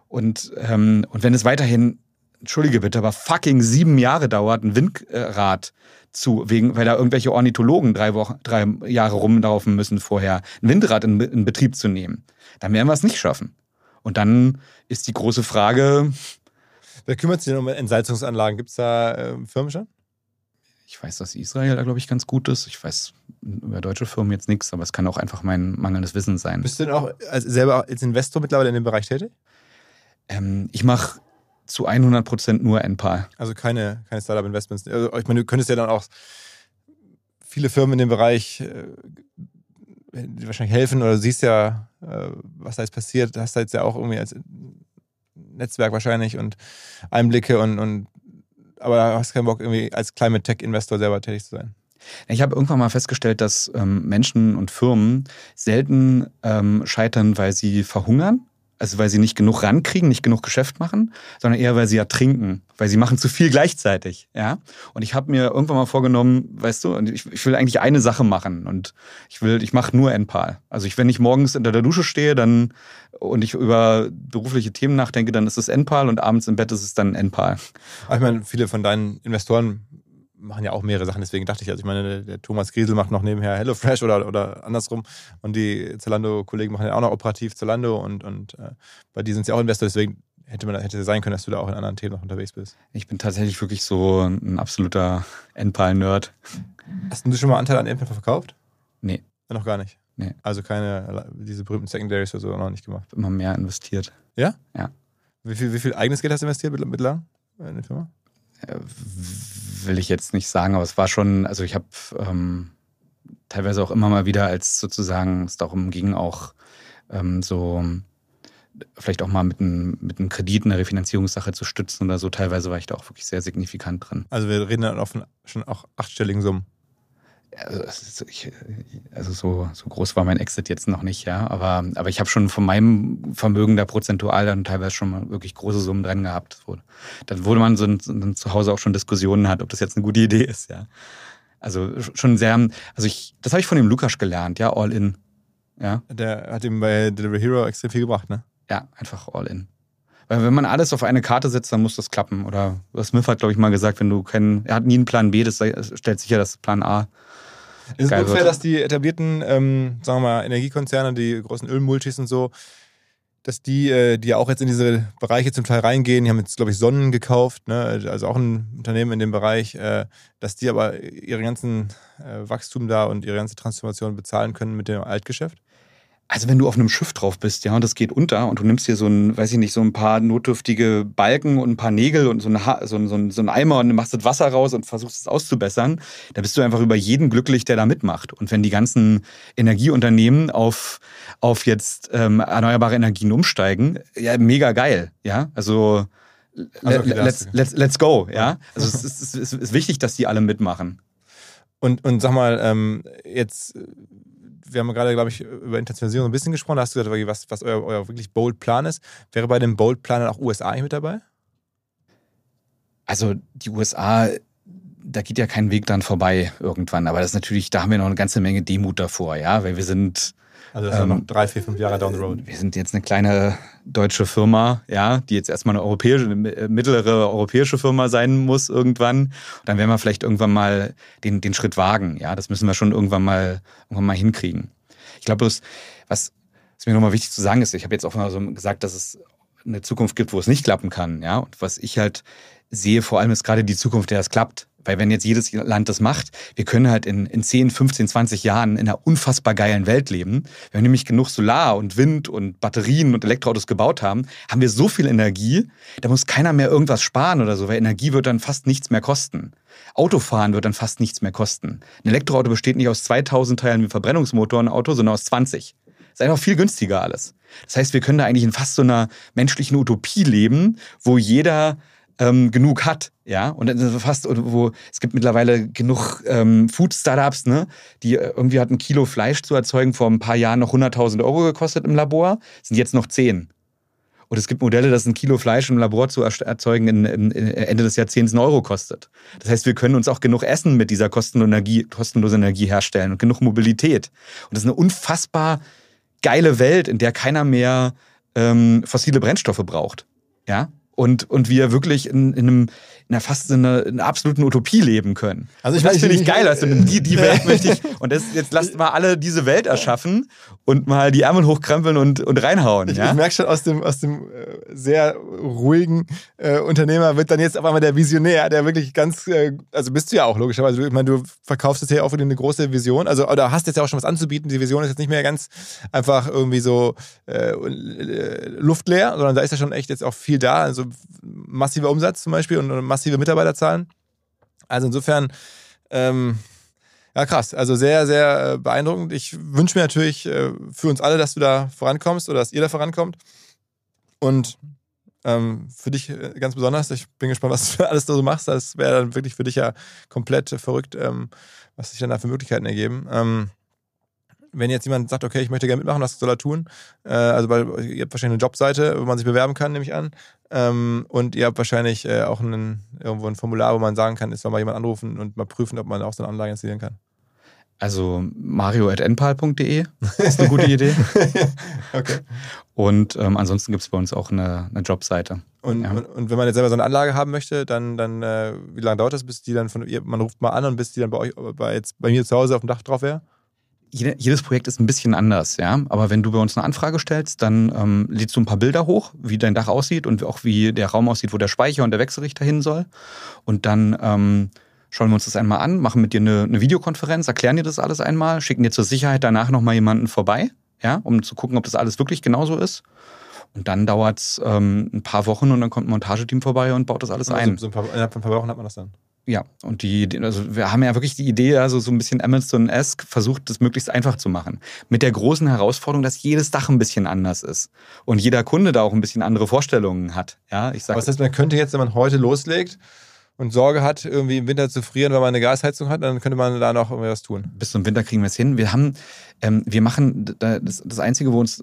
und, ähm, und wenn es weiterhin, entschuldige bitte, aber fucking sieben Jahre dauert, ein Windrad zu, wegen, weil da irgendwelche Ornithologen drei Wochen, drei Jahre rumlaufen müssen vorher, ein Windrad in, in Betrieb zu nehmen dann werden wir es nicht schaffen. Und dann ist die große Frage. Wer kümmert sich denn um Entsalzungsanlagen? Gibt es da äh, Firmen schon? Ich weiß, dass Israel da, glaube ich, ganz gut ist. Ich weiß über deutsche Firmen jetzt nichts, aber es kann auch einfach mein mangelndes Wissen sein. Bist du denn auch als, selber als Investor mittlerweile in dem Bereich tätig? Ähm, ich mache zu 100 Prozent nur NPAL. Also keine, keine Startup-Investments. Also ich meine, du könntest ja dann auch viele Firmen in dem Bereich äh, wahrscheinlich helfen oder du siehst ja, äh, was da jetzt passiert, hast da jetzt ja auch irgendwie als Netzwerk wahrscheinlich und Einblicke und, und aber da hast keinen Bock, irgendwie als Climate Tech Investor selber tätig zu sein. Ich habe irgendwann mal festgestellt, dass ähm, Menschen und Firmen selten ähm, scheitern, weil sie verhungern, also weil sie nicht genug rankriegen, nicht genug Geschäft machen, sondern eher, weil sie ertrinken, weil sie machen zu viel gleichzeitig. Ja? Und ich habe mir irgendwann mal vorgenommen, weißt du, ich, ich will eigentlich eine Sache machen und ich will, ich mache nur NPAL. Also ich, wenn ich morgens unter der Dusche stehe, dann und ich über berufliche Themen nachdenke, dann ist es NPAL und abends im Bett ist es dann NPAL. Ich meine, viele von deinen Investoren machen ja auch mehrere Sachen, deswegen dachte ich, also ich meine, der Thomas Griesel macht noch nebenher HelloFresh oder, oder andersrum und die Zalando-Kollegen machen ja auch noch operativ Zalando und, und äh, bei dir sind sie auch Investor, deswegen hätte man hätte sein können, dass du da auch in anderen Themen noch unterwegs bist. Ich bin tatsächlich wirklich so ein absoluter Endpal-Nerd. Hast du schon mal Anteil an Endpal verkauft? Nee. Noch gar nicht. Nee. Also keine, diese berühmten Secondaries oder so noch nicht gemacht. Immer mehr investiert. Ja? Ja. Wie viel, wie viel eigenes Geld hast du investiert mit, mit lang in die Firma? Äh, Will ich jetzt nicht sagen, aber es war schon, also ich habe ähm, teilweise auch immer mal wieder, als sozusagen es darum ging, auch ähm, so vielleicht auch mal mit einem, mit einem Kredit eine Refinanzierungssache zu stützen oder so. Teilweise war ich da auch wirklich sehr signifikant drin. Also wir reden dann auf schon auch achtstelligen Summen. Also, ich, also so, so groß war mein Exit jetzt noch nicht, ja. Aber, aber ich habe schon von meinem Vermögen da prozentual dann teilweise schon mal wirklich große Summen drin gehabt. Dann wurde man so, so zu Hause auch schon Diskussionen hat, ob das jetzt eine gute Idee ist, ja. Also schon sehr, also ich, das habe ich von dem Lukas gelernt, ja, all in. Ja, Der hat ihm bei Delivery Hero extrem viel gebracht, ne? ja, einfach all in. Weil wenn man alles auf eine Karte setzt, dann muss das klappen. Oder Smith hat, glaube ich, mal gesagt, wenn du keinen, er hat nie einen Plan B, das stellt sicher, dass Plan A Ist es Geil unfair, wird. dass die etablierten, ähm, sagen wir mal, Energiekonzerne, die großen Ölmultis und so, dass die, äh, die ja auch jetzt in diese Bereiche zum Teil reingehen, die haben jetzt, glaube ich, Sonnen gekauft, ne? also auch ein Unternehmen in dem Bereich, äh, dass die aber ihre ganzen äh, Wachstum da und ihre ganze Transformation bezahlen können mit dem Altgeschäft? Also wenn du auf einem Schiff drauf bist, ja, und das geht unter und du nimmst dir so ein, weiß ich nicht, so ein paar notdürftige Balken und ein paar Nägel und so ein, Ha- so ein, so ein, so ein Eimer und machst das Wasser raus und versuchst es auszubessern, da bist du einfach über jeden glücklich, der da mitmacht. Und wenn die ganzen Energieunternehmen auf, auf jetzt ähm, erneuerbare Energien umsteigen, ja, mega geil, ja. Also, Also, okay, let's, let's, let's go, ja. Also es ist, es ist, wichtig, dass die alle mitmachen. Und, und sag mal, ähm, jetzt, wir haben gerade, glaube ich, über Internationalisierung ein bisschen gesprochen. Da hast du gesagt, was, was euer, euer wirklich Bold-Plan ist. Wäre bei dem Bold-Plan dann auch USA mit dabei? Also die USA, da geht ja kein Weg dran vorbei irgendwann. Aber das ist natürlich, da haben wir noch eine ganze Menge Demut davor, ja, weil wir sind, Also das Ähm, noch drei, vier, fünf Jahre down the road. wir sind jetzt eine kleine deutsche Firma, ja, die jetzt erstmal eine europäische, eine äh, mittlere europäische Firma sein muss irgendwann. Und dann werden wir vielleicht irgendwann mal den, den Schritt wagen, ja. Das müssen wir schon irgendwann mal, irgendwann mal hinkriegen. Ich glaube bloß, was, was mir nochmal wichtig zu sagen ist, ich habe jetzt auch mal so gesagt, dass es eine Zukunft gibt, wo es nicht klappen kann, ja. Und was ich halt sehe, vor allem ist gerade die Zukunft, der es klappt. Weil wenn jetzt jedes Land das macht, wir können halt in, in 10, 15, 20 Jahren in einer unfassbar geilen Welt leben. Wenn wir nämlich genug Solar und Wind und Batterien und Elektroautos gebaut haben, haben wir so viel Energie, da muss keiner mehr irgendwas sparen oder so, weil Energie wird dann fast nichts mehr kosten. Autofahren wird dann fast nichts mehr kosten. Ein Elektroauto besteht nicht aus 2000 Teilen wie Verbrennungsmotor ein Auto, sondern aus 20. Ist einfach viel günstiger alles. Das heißt, wir können da eigentlich in fast so einer menschlichen Utopie leben, wo jeder ähm, genug hat, ja, und dann fast, wo es gibt mittlerweile genug ähm, Food-Startups, ne, die äh, irgendwie hat ein Kilo Fleisch zu erzeugen vor ein paar Jahren noch 100.000 Euro gekostet im Labor, sind jetzt noch 10. Und es gibt Modelle, dass ein Kilo Fleisch im Labor zu erzeugen in, in, in Ende des Jahrzehnts einen Euro kostet. Das heißt, wir können uns auch genug Essen mit dieser kostenlosen Energie, kostenlosen Energie herstellen und genug Mobilität. Und das ist eine unfassbar geile Welt, in der keiner mehr ähm, fossile Brennstoffe braucht. Ja? Und, und wir wirklich in, in, einem, in einer fast in einer, in einer absoluten Utopie leben können. Also ich und das finde ich geil. Also die, die Welt möchte ich. Und das, jetzt lasst mal alle diese Welt erschaffen und mal die Ärmel hochkrempeln und, und reinhauen. Ich, ja? ich merke schon, aus dem, aus dem äh, sehr ruhigen äh, Unternehmer wird dann jetzt auf einmal der Visionär, der wirklich ganz, äh, also bist du ja auch logischerweise, ich meine, du verkaufst jetzt ja auch wieder eine große Vision, also oder hast jetzt ja auch schon was anzubieten, die Vision ist jetzt nicht mehr ganz einfach irgendwie so äh, äh, luftleer, sondern da ist ja schon echt jetzt auch viel da, also massiver Umsatz zum Beispiel und, und massive Mitarbeiterzahlen. Also insofern, ähm, ja, krass. Also sehr, sehr äh, beeindruckend. Ich wünsche mir natürlich äh, für uns alle, dass du da vorankommst oder dass ihr da vorankommt. Und ähm, für dich äh, ganz besonders. Ich bin gespannt, was du alles da so machst. Das wäre dann wirklich für dich ja komplett verrückt, ähm, was sich dann da für Möglichkeiten ergeben. Ähm, wenn jetzt jemand sagt, okay, ich möchte gerne mitmachen, was soll er tun? Äh, also, weil ihr habt wahrscheinlich eine Jobseite, wo man sich bewerben kann, nehme ich an. Ähm, und ihr habt wahrscheinlich äh, auch einen, irgendwo ein Formular, wo man sagen kann, es soll mal jemand anrufen und mal prüfen, ob man auch so eine Anlage installieren kann. Also mario.npal.de ist eine gute Idee. Okay. Und ähm, ansonsten gibt es bei uns auch eine, eine Jobseite. Und, Ja. und, und wenn man jetzt selber so eine Anlage haben möchte, dann, dann äh, wie lange dauert das, bis die dann von ihr, man ruft mal an und bis die dann bei euch, bei, jetzt, bei mir zu Hause auf dem Dach drauf wäre? Jede, jedes Projekt ist ein bisschen anders, ja. Aber wenn du bei uns eine Anfrage stellst, dann ähm, lädst du ein paar Bilder hoch, wie dein Dach aussieht und auch wie der Raum aussieht, wo der Speicher und der Wechselrichter hin soll. Und dann ähm, schauen wir uns das einmal an, machen mit dir eine, eine Videokonferenz, erklären dir das alles einmal, schicken dir zur Sicherheit danach nochmal jemanden vorbei, ja, um zu gucken, ob das alles wirklich genauso ist. Und dann dauert es ähm, ein paar Wochen und dann kommt ein Montageteam vorbei und baut das alles Also ein. so ein paar, innerhalb von ein paar Wochen hat man das dann. Ja, und die, also wir haben ja wirklich die Idee, also so ein bisschen Amazon-esque, versucht, das möglichst einfach zu machen. Mit der großen Herausforderung, dass jedes Dach ein bisschen anders ist. Und jeder Kunde da auch ein bisschen andere Vorstellungen hat. Ja, ich sag, Aber das heißt, man könnte jetzt, wenn man heute loslegt und Sorge hat, irgendwie im Winter zu frieren, weil man eine Gasheizung hat, dann könnte man da noch irgendwie was tun. bis zum Winter kriegen wir es hin. Wir haben, ähm, wir machen, da- das, das Einzige, wo uns,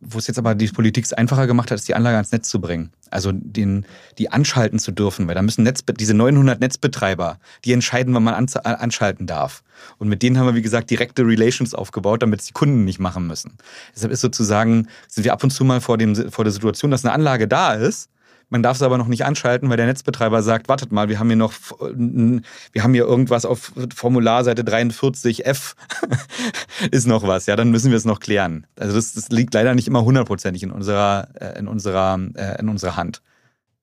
wo es jetzt aber die Politik es einfacher gemacht hat, ist die Anlage ans Netz zu bringen. Also den, die anschalten zu dürfen, weil da müssen Netz, diese 900 Netzbetreiber, die entscheiden, wann man anz- äh, anschalten darf. Und mit denen haben wir, wie gesagt, direkte Relations aufgebaut, damit es die Kunden nicht machen müssen. Deshalb ist sozusagen, sind wir ab und zu mal vor, dem, vor der Situation, dass eine Anlage da ist, man darf es aber noch nicht anschalten, weil der Netzbetreiber sagt, wartet mal, wir haben hier noch, wir haben hier irgendwas auf Formularseite 43F ist noch was, ja, dann müssen wir es noch klären. Also das, das liegt leider nicht immer hundertprozentig in unserer, äh, in unserer, äh, in unserer Hand.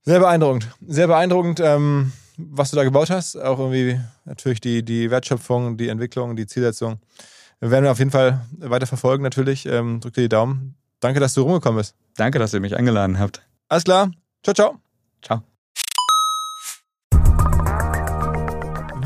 Sehr beeindruckend. Sehr beeindruckend, ähm, was du da gebaut hast. Auch irgendwie natürlich die, die Wertschöpfung, die Entwicklung, die Zielsetzung. Wir werden auf jeden Fall weiter verfolgen, natürlich. Ähm, drück dir die Daumen. Danke, dass du rumgekommen bist. Danke, dass ihr mich eingeladen habt. Alles klar. Ciao, ciao. Ciao.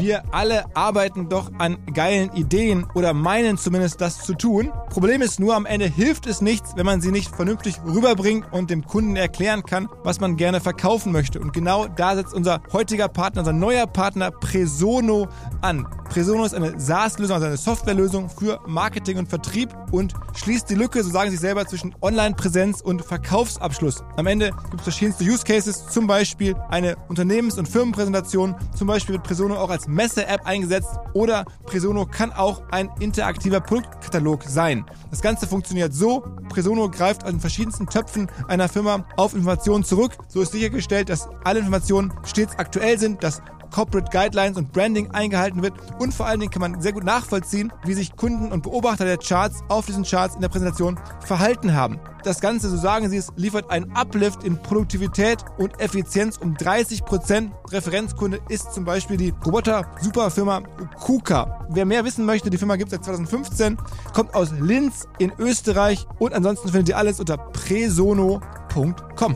Wir alle arbeiten doch an geilen Ideen oder meinen zumindest das zu tun. Problem ist nur, am Ende hilft es nichts, wenn man sie nicht vernünftig rüberbringt und dem Kunden erklären kann, was man gerne verkaufen möchte. Und genau da setzt unser heutiger Partner, unser neuer Partner Presono an. Presono ist eine SaaS-Lösung, also eine Softwarelösung für Marketing und Vertrieb und schließt die Lücke, so sagen sie selber, zwischen Online-Präsenz und Verkaufsabschluss. Am Ende gibt es verschiedenste Use Cases, zum Beispiel eine Unternehmens- und Firmenpräsentation. Zum Beispiel wird Presono auch als Messe-App eingesetzt oder Presono kann auch ein interaktiver Produktkatalog sein. Das Ganze funktioniert so, Presono greift an verschiedensten Töpfen einer Firma auf Informationen zurück. So ist sichergestellt, dass alle Informationen stets aktuell sind, dass Corporate Guidelines und Branding eingehalten wird und vor allen Dingen kann man sehr gut nachvollziehen, wie sich Kunden und Beobachter der Charts auf diesen Charts in der Präsentation verhalten haben. Das Ganze, so sagen sie es, liefert einen Uplift in Produktivität und Effizienz um 30%. Referenzkunde ist zum Beispiel die Roboter-Superfirma KUKA. Wer mehr wissen möchte, die Firma gibt es seit 2015, kommt aus Linz in Österreich und ansonsten findet ihr alles unter presono.com.